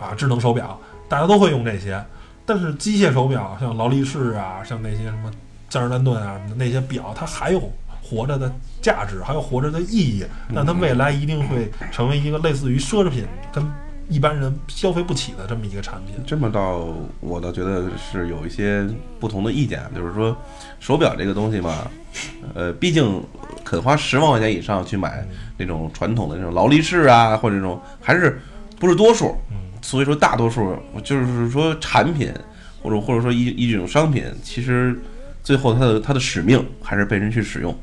啊智能手表大家都会用这些，但是机械手表像劳力士啊，像那些什么江诗丹顿啊那些表，它还有活着的价值，还有活着的意义，但它未来一定会成为一个类似于奢侈品跟一般人消费不起的这么一个产品。这么倒，我倒觉得是有一些不同的意见，就是说，手表这个东西嘛，呃，毕竟肯花十万块钱以上去买那种传统的那种劳力士啊，或者这种还是不是多数，所以说大多数就是说产品或者或者说一一种商品，其实最后它的它的使命还是被人去使用，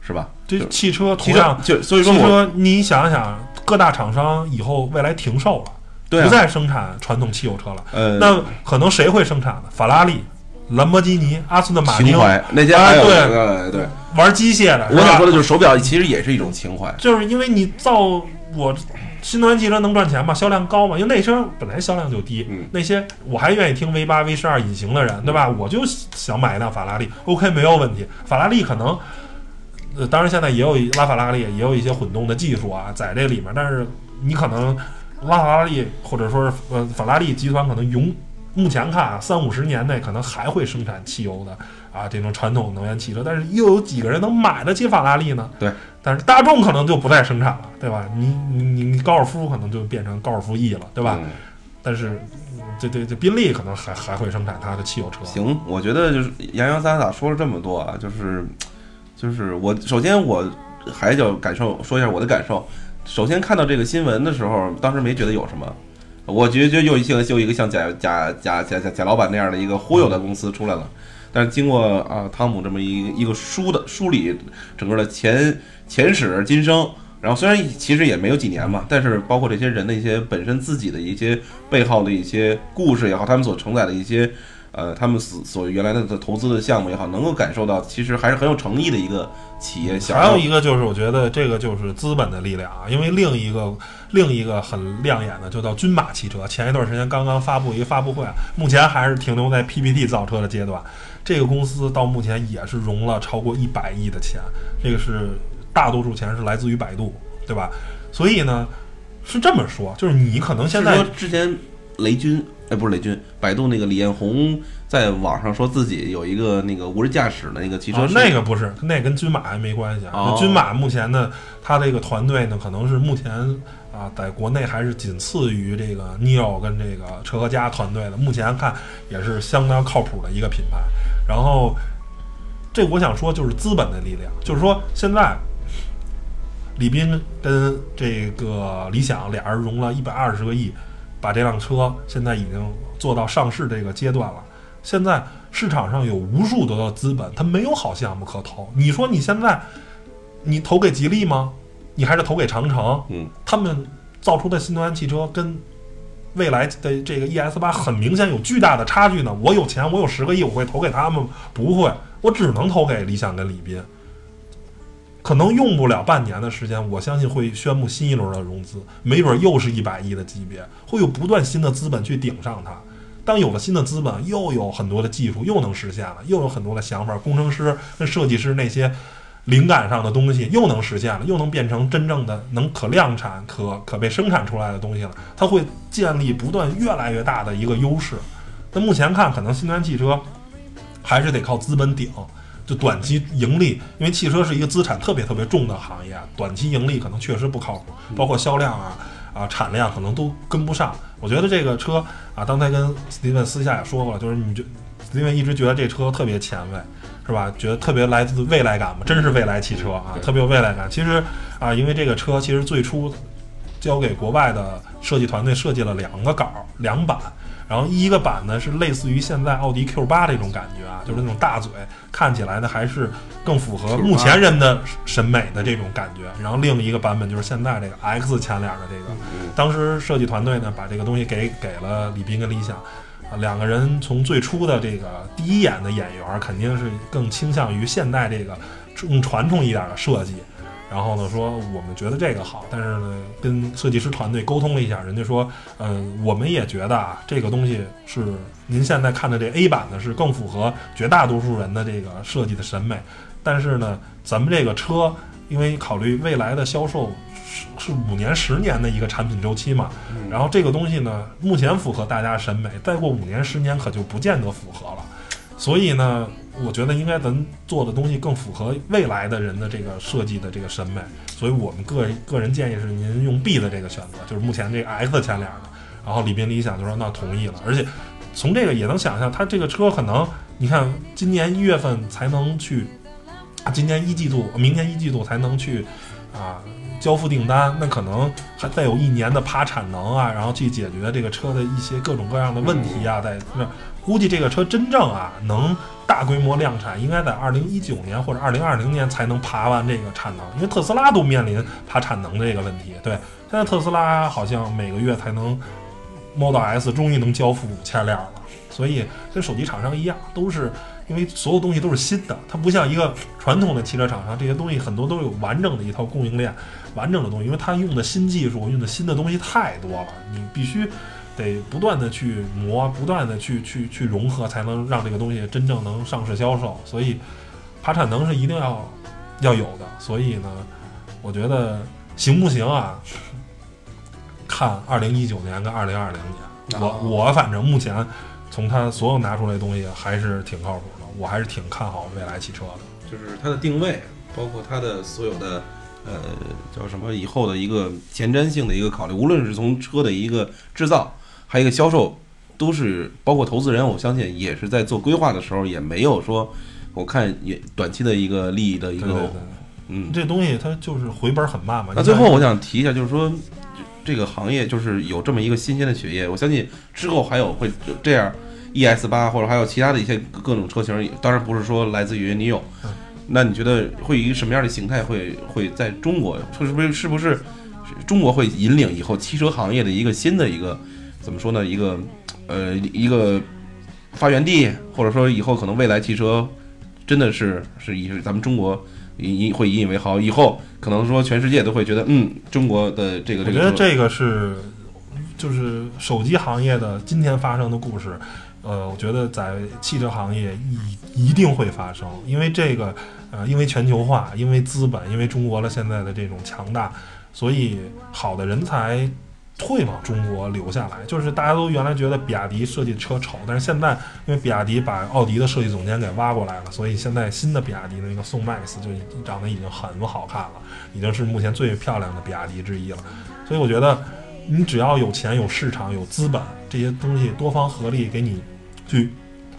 是吧？对汽车同样，就所以说我汽车你想想，各大厂商以后未来停售了，对啊不再生产传统汽油车了，呃那可能谁会生产呢？法拉利、兰博基尼、阿斯顿马丁情怀那些啊还有对呃对，玩机械的，我想说的就是手表其实也是一种情怀，就是因为你造我新能源汽车能赚钱吗？销量高吗？因为那车本来销量就低，嗯那些我还愿意听 V 八、V 十二引擎的人，对吧？我就想买一辆法拉利，OK 没有问题。法拉利可能，呃，当然现在也有一拉法拉利也有一些混动的技术啊，在这里面，但是你可能拉法拉利或者说是呃法拉利集团可能永目前看啊，三五十年内可能还会生产汽油的啊这种传统能源汽车，但是又有几个人能买得起法拉利呢？对。但是大众可能就不再生产了，对吧？你你你你高尔夫可能就变成高尔夫 E 了，对吧？嗯但是嗯这这这宾利可能还还会生产它的汽油车。行，我觉得就是洋洋洒洒说了这么多啊，就是就是我首先我还要感受说一下我的感受。首先看到这个新闻的时候，当时没觉得有什么，我觉得又一像又一个像贾贾贾贾贾贾老板那样的一个忽悠的公司出来了。但是经过啊汤姆这么一一个梳的梳理整个的前前史今生，然后虽然其实也没有几年嘛，但是包括这些人的一些本身自己的一些背后的一些故事也好，他们所承载的一些呃他们所所原来的投资的项目也好，能够感受到其实还是很有诚意的一个企业。想 还有一个就是，我觉得这个就是资本的力量啊，因为另一个另一个很亮眼的就叫军马汽车，前一段时间刚刚发布一个发布会啊，目前还是停留在 PPT 造车的阶段。这个公司到目前也是融了超过一百亿的钱，这个是大多数钱是来自于百度，对吧？所以呢，是这么说，就是你可能现在说之前雷军，哎，不是雷军，百度那个李彦宏在网上说自己有一个那个无人驾驶的那个汽车那个不是，那跟军马还没关系啊。哦军马目前呢，他这个团队呢，可能是目前啊，在国内还是仅次于这个 neo 跟这个车和家团队的。目前看也是相当靠谱的一个品牌。然后，这我想说就是资本的力量，就是说现在李斌跟这个理想俩人融了一百二十个亿，把这辆车现在已经做到上市这个阶段了。现在市场上有无数的资本，它没有好项目可投。你说你现在你投给吉利吗？你还是投给长城？嗯，他们造出的新能源汽车跟未来的这个 ES 八很明显有巨大的差距呢。我有钱，我有十个亿，我会投给他们吗？不会，我只能投给理想跟李斌。可能用不了半年的时间，我相信会宣布新一轮的融资，没准又是一百亿的级别，会有不断新的资本去顶上它。当有了新的资本，又有很多的技术又能实现了，又有很多的想法，工程师跟设计师那些灵感上的东西又能实现了，又能变成真正的能可量产、可可被生产出来的东西了。它会建立不断越来越大的一个优势。那目前看，可能新能源汽车还是得靠资本顶。就短期盈利，因为汽车是一个资产特别特别重的行业，短期盈利可能确实不靠谱，包括销量啊啊产量可能都跟不上。我觉得这个车啊，刚才跟斯蒂文私下也说过了，就是你就斯蒂文一直觉得这车特别前卫，是吧？觉得特别来自未来感嘛，真是未来汽车啊，特别有未来感。其实啊，因为这个车其实最初交给国外的设计团队设计了两个稿儿两版。然后一个版呢是类似于现在奥迪 Q 八这种感觉啊，就是那种大嘴，看起来呢还是更符合目前人的审美的这种感觉。然后另一个版本就是现在这个 X 前脸的这个，当时设计团队呢把这个东西给给了李斌跟李想。两个人从最初的这个第一眼的眼缘，肯定是更倾向于现代这个更传统一点的设计。然后呢，说我们觉得这个好，但是呢，跟设计师团队沟通了一下，人家说，嗯，我们也觉得啊，这个东西是您现在看的这 A 版的是更符合绝大多数人的这个设计的审美。但是呢，咱们这个车，因为考虑未来的销售是是五年、十年的一个产品周期嘛，然后这个东西呢，目前符合大家审美，再过五年、十年可就不见得符合了。所以呢。我觉得应该咱做的东西更符合未来的人的这个设计的这个审美，所以我们个个人建议是您用 B 的这个选择，就是目前这个 X 前脸的。然后李斌理想就说那同意了，而且从这个也能想象，他这个车可能你看今年一月份才能去，今年一季度、明年一季度才能去啊交付订单，那可能还再有一年的趴产能啊，然后去解决这个车的一些各种各样的问题啊，在那估计这个车真正啊能。大规模量产应该在二零一九年或者二零二零年才能爬完这个产能，因为特斯拉都面临爬产能这个问题。对，现在特斯拉好像每个月才能 Model S 终于能交付五千辆了，所以跟手机厂商一样，都是因为所有东西都是新的，它不像一个传统的汽车厂商，这些东西很多都有完整的一套供应链，完整的东西，因为它用的新技术、用的新的东西太多了，你必须。得不断的去磨，不断的去去去融合，才能让这个东西真正能上市销售。所以，爬产能是一定要要有的。所以呢，我觉得行不行啊？看二零一九年跟二零二零年。我我反正目前从它所有拿出来的东西还是挺靠谱的，我还是挺看好未来汽车的。就是它的定位，包括它的所有的呃叫什么以后的一个前瞻性的一个考虑，无论是从车的一个制造。还有一个销售，都是包括投资人，我相信也是在做规划的时候，也没有说，我看也短期的一个利益的一个，嗯，这东西它就是回本很慢嘛。那最后我想提一下，就是说这个行业就是有这么一个新鲜的血液，我相信之后还有会这样，ES 八或者还有其他的一些各种车型，当然不是说来自于你有，那你觉得会以什么样的形态会会在中国，是不是是不是中国会引领以后汽车行业的一个新的一个？怎么说呢？一个，呃，一个发源地，或者说以后可能未来汽车真的是是以咱们中国引引会引以为豪，以后可能说全世界都会觉得，嗯，中国的这个。我觉得这个是就是手机行业的今天发生的故事，呃，我觉得在汽车行业一一定会发生，因为这个呃，因为全球化，因为资本，因为中国的现在的这种强大，所以好的人才。会往中国留下来，就是大家都原来觉得比亚迪设计车丑，但是现在因为比亚迪把奥迪的设计总监给挖过来了，所以现在新的比亚迪的那个宋 MAX 就长得已经很好看了，已经是目前最漂亮的比亚迪之一了。所以我觉得，你只要有钱、有市场、有资本，这些东西多方合力给你去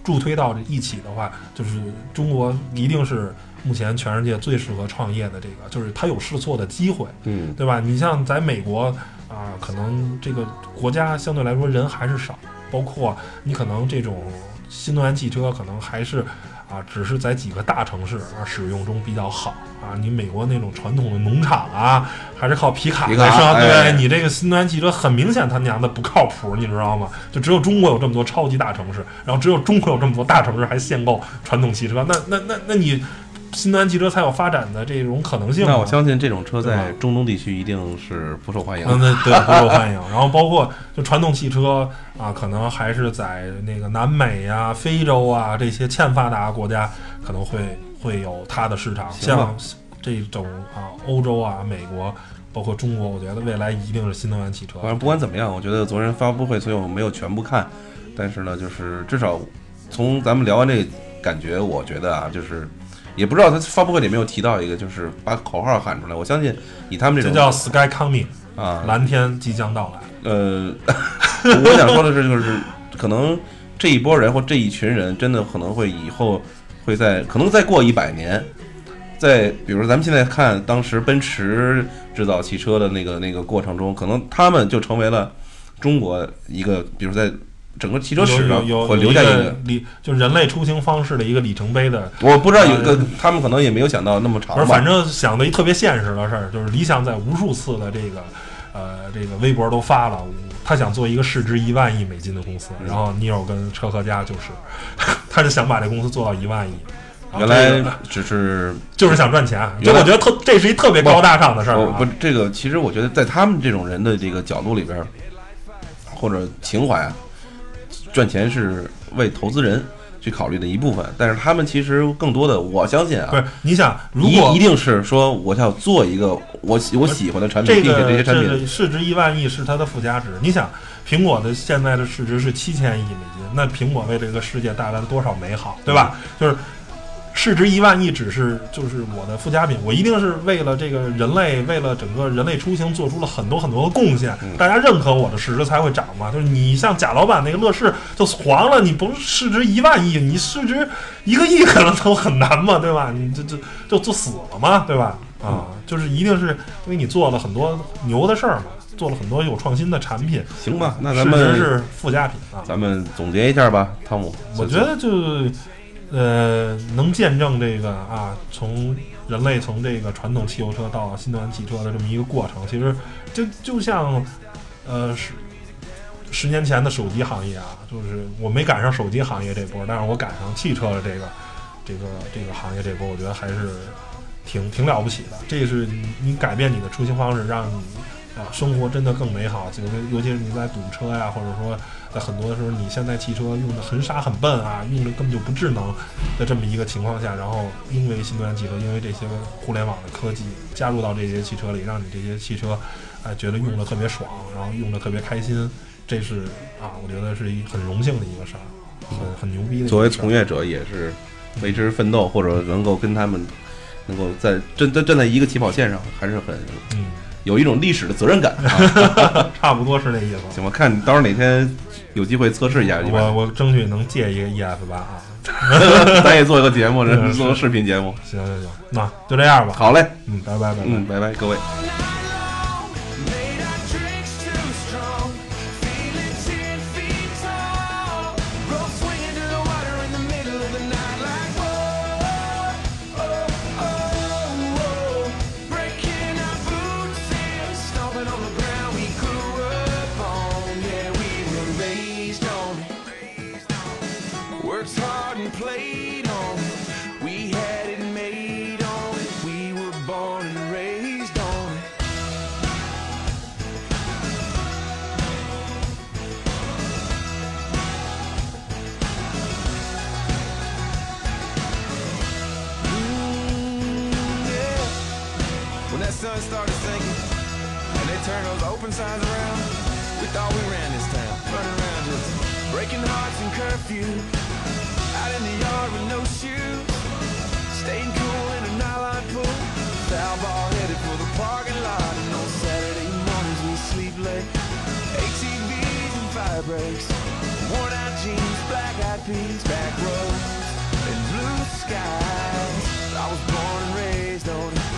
助推到一起的话，就是中国一定是目前全世界最适合创业的这个，就是它有试错的机会，嗯，对吧？你像在美国。啊，可能这个国家相对来说人还是少，包括你可能这种新能源汽车可能还是啊，只是在几个大城市啊使用中比较好啊。你美国那种传统的农场啊，还是靠皮卡是吧？对你这个新能源汽车很明显他娘的不靠谱，你知道吗？就只有中国有这么多超级大城市，然后只有中国有这么多大城市还限购传统汽车，那那那那你。新能源汽车才有发展的这种可能性。那我相信这种车在中东地区一定是不受欢迎。嗯，对，不受欢迎。然后包括就传统汽车啊，可能还是在那个南美呀、非洲啊这些欠发达国家可能会会有它的市场。像这种啊，欧洲啊、美国，包括中国，我觉得未来一定是新能源汽车。反正不管怎么样，我觉得昨天发布会所以我没有全部看，但是呢，就是至少从咱们聊完这感觉，我觉得啊，就是。也不知道他发布会里没有提到一个，就是把口号喊出来。我相信以他们这种，这叫 Sky Coming 啊，蓝天即将到来。呃，我想说的是，就是可能这一波人或这一群人，真的可能会以后会在可能再过一百年，在比如说咱们现在看当时奔驰制造汽车的那个那个过程中，可能他们就成为了中国一个，比如在整个汽车史上会留下一个。里，就人类出行方式的一个里程碑的。我不知道有一个，他们可能也没有想到那么长。反正想的一特别现实的事儿，就是理想在无数次的这个呃这个微博都发了，他想做一个市值一万亿美金的公司，嗯然后尼尔跟车和家就是，他就想把这公司做到一万亿。原来这个只是就是想赚钱，就我觉得特这是一特别高大上的事儿啊我不，这个其实我觉得在他们这种人的这个角度里边儿，或者情怀啊，赚钱是为投资人去考虑的一部分，但是他们其实更多的，我相信啊，不是你想，如果一一定是说我要做一个我喜我喜欢的产品，这并且个这些产品市值一万亿是它的附加值。你想，苹果的现在的市值是七千亿美金，那苹果为这个世界带来了多少美好，对吧？嗯就是市值一万亿只是就是我的附加品，我一定是为了这个人类，为了整个人类出行做出了很多很多的贡献，嗯大家认可我的市值才会涨嘛。就是你像贾老板那个乐视就黄了，你不是市值一万亿，你市值一个亿可能都很难嘛，对吧？你这这就就死了嘛，对吧？啊，就是一定是因为你做了很多牛的事儿嘛，做了很多有创新的产品，行吧？那咱们是附加品啊。咱们总结一下吧，汤姆。我觉得就呃，能见证这个啊，从人类从这个传统汽油车到新能源汽车的这么一个过程，其实就就像呃十十年前的手机行业啊，就是我没赶上手机行业这波，但是我赶上汽车的这个这个这个行业这波，我觉得还是挺挺了不起的。这是你改变你的出行方式，让你啊生活真的更美好。尤其尤其是你在堵车呀，或者说在很多的时候，你现在汽车用的很傻很笨啊，用的根本就不智能的这么一个情况下，然后因为新能源汽车，因为这些互联网的科技加入到这些汽车里，让你这些汽车哎觉得用的特别爽，然后用的特别开心，这是啊，我觉得是一很荣幸的一个事儿，很很牛逼的。作为从业者也是为之奋斗，或者能够跟他们能够在站站站在一个起跑线上，还是很嗯，有一种历史的责任感啊。差不多是那意思。行吧，看你到时候哪天有机会测试一下，我我争取能借一个 ES 八啊！咱也做一个节目，嗯做个视频节目。行行行，那就这样吧。好嘞，嗯，拜拜拜拜。嗯，拜拜，各位。Eyed back roads, and blue skies. I was born and raised on it.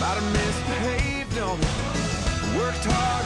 Might have misbehaved on it. Worked hard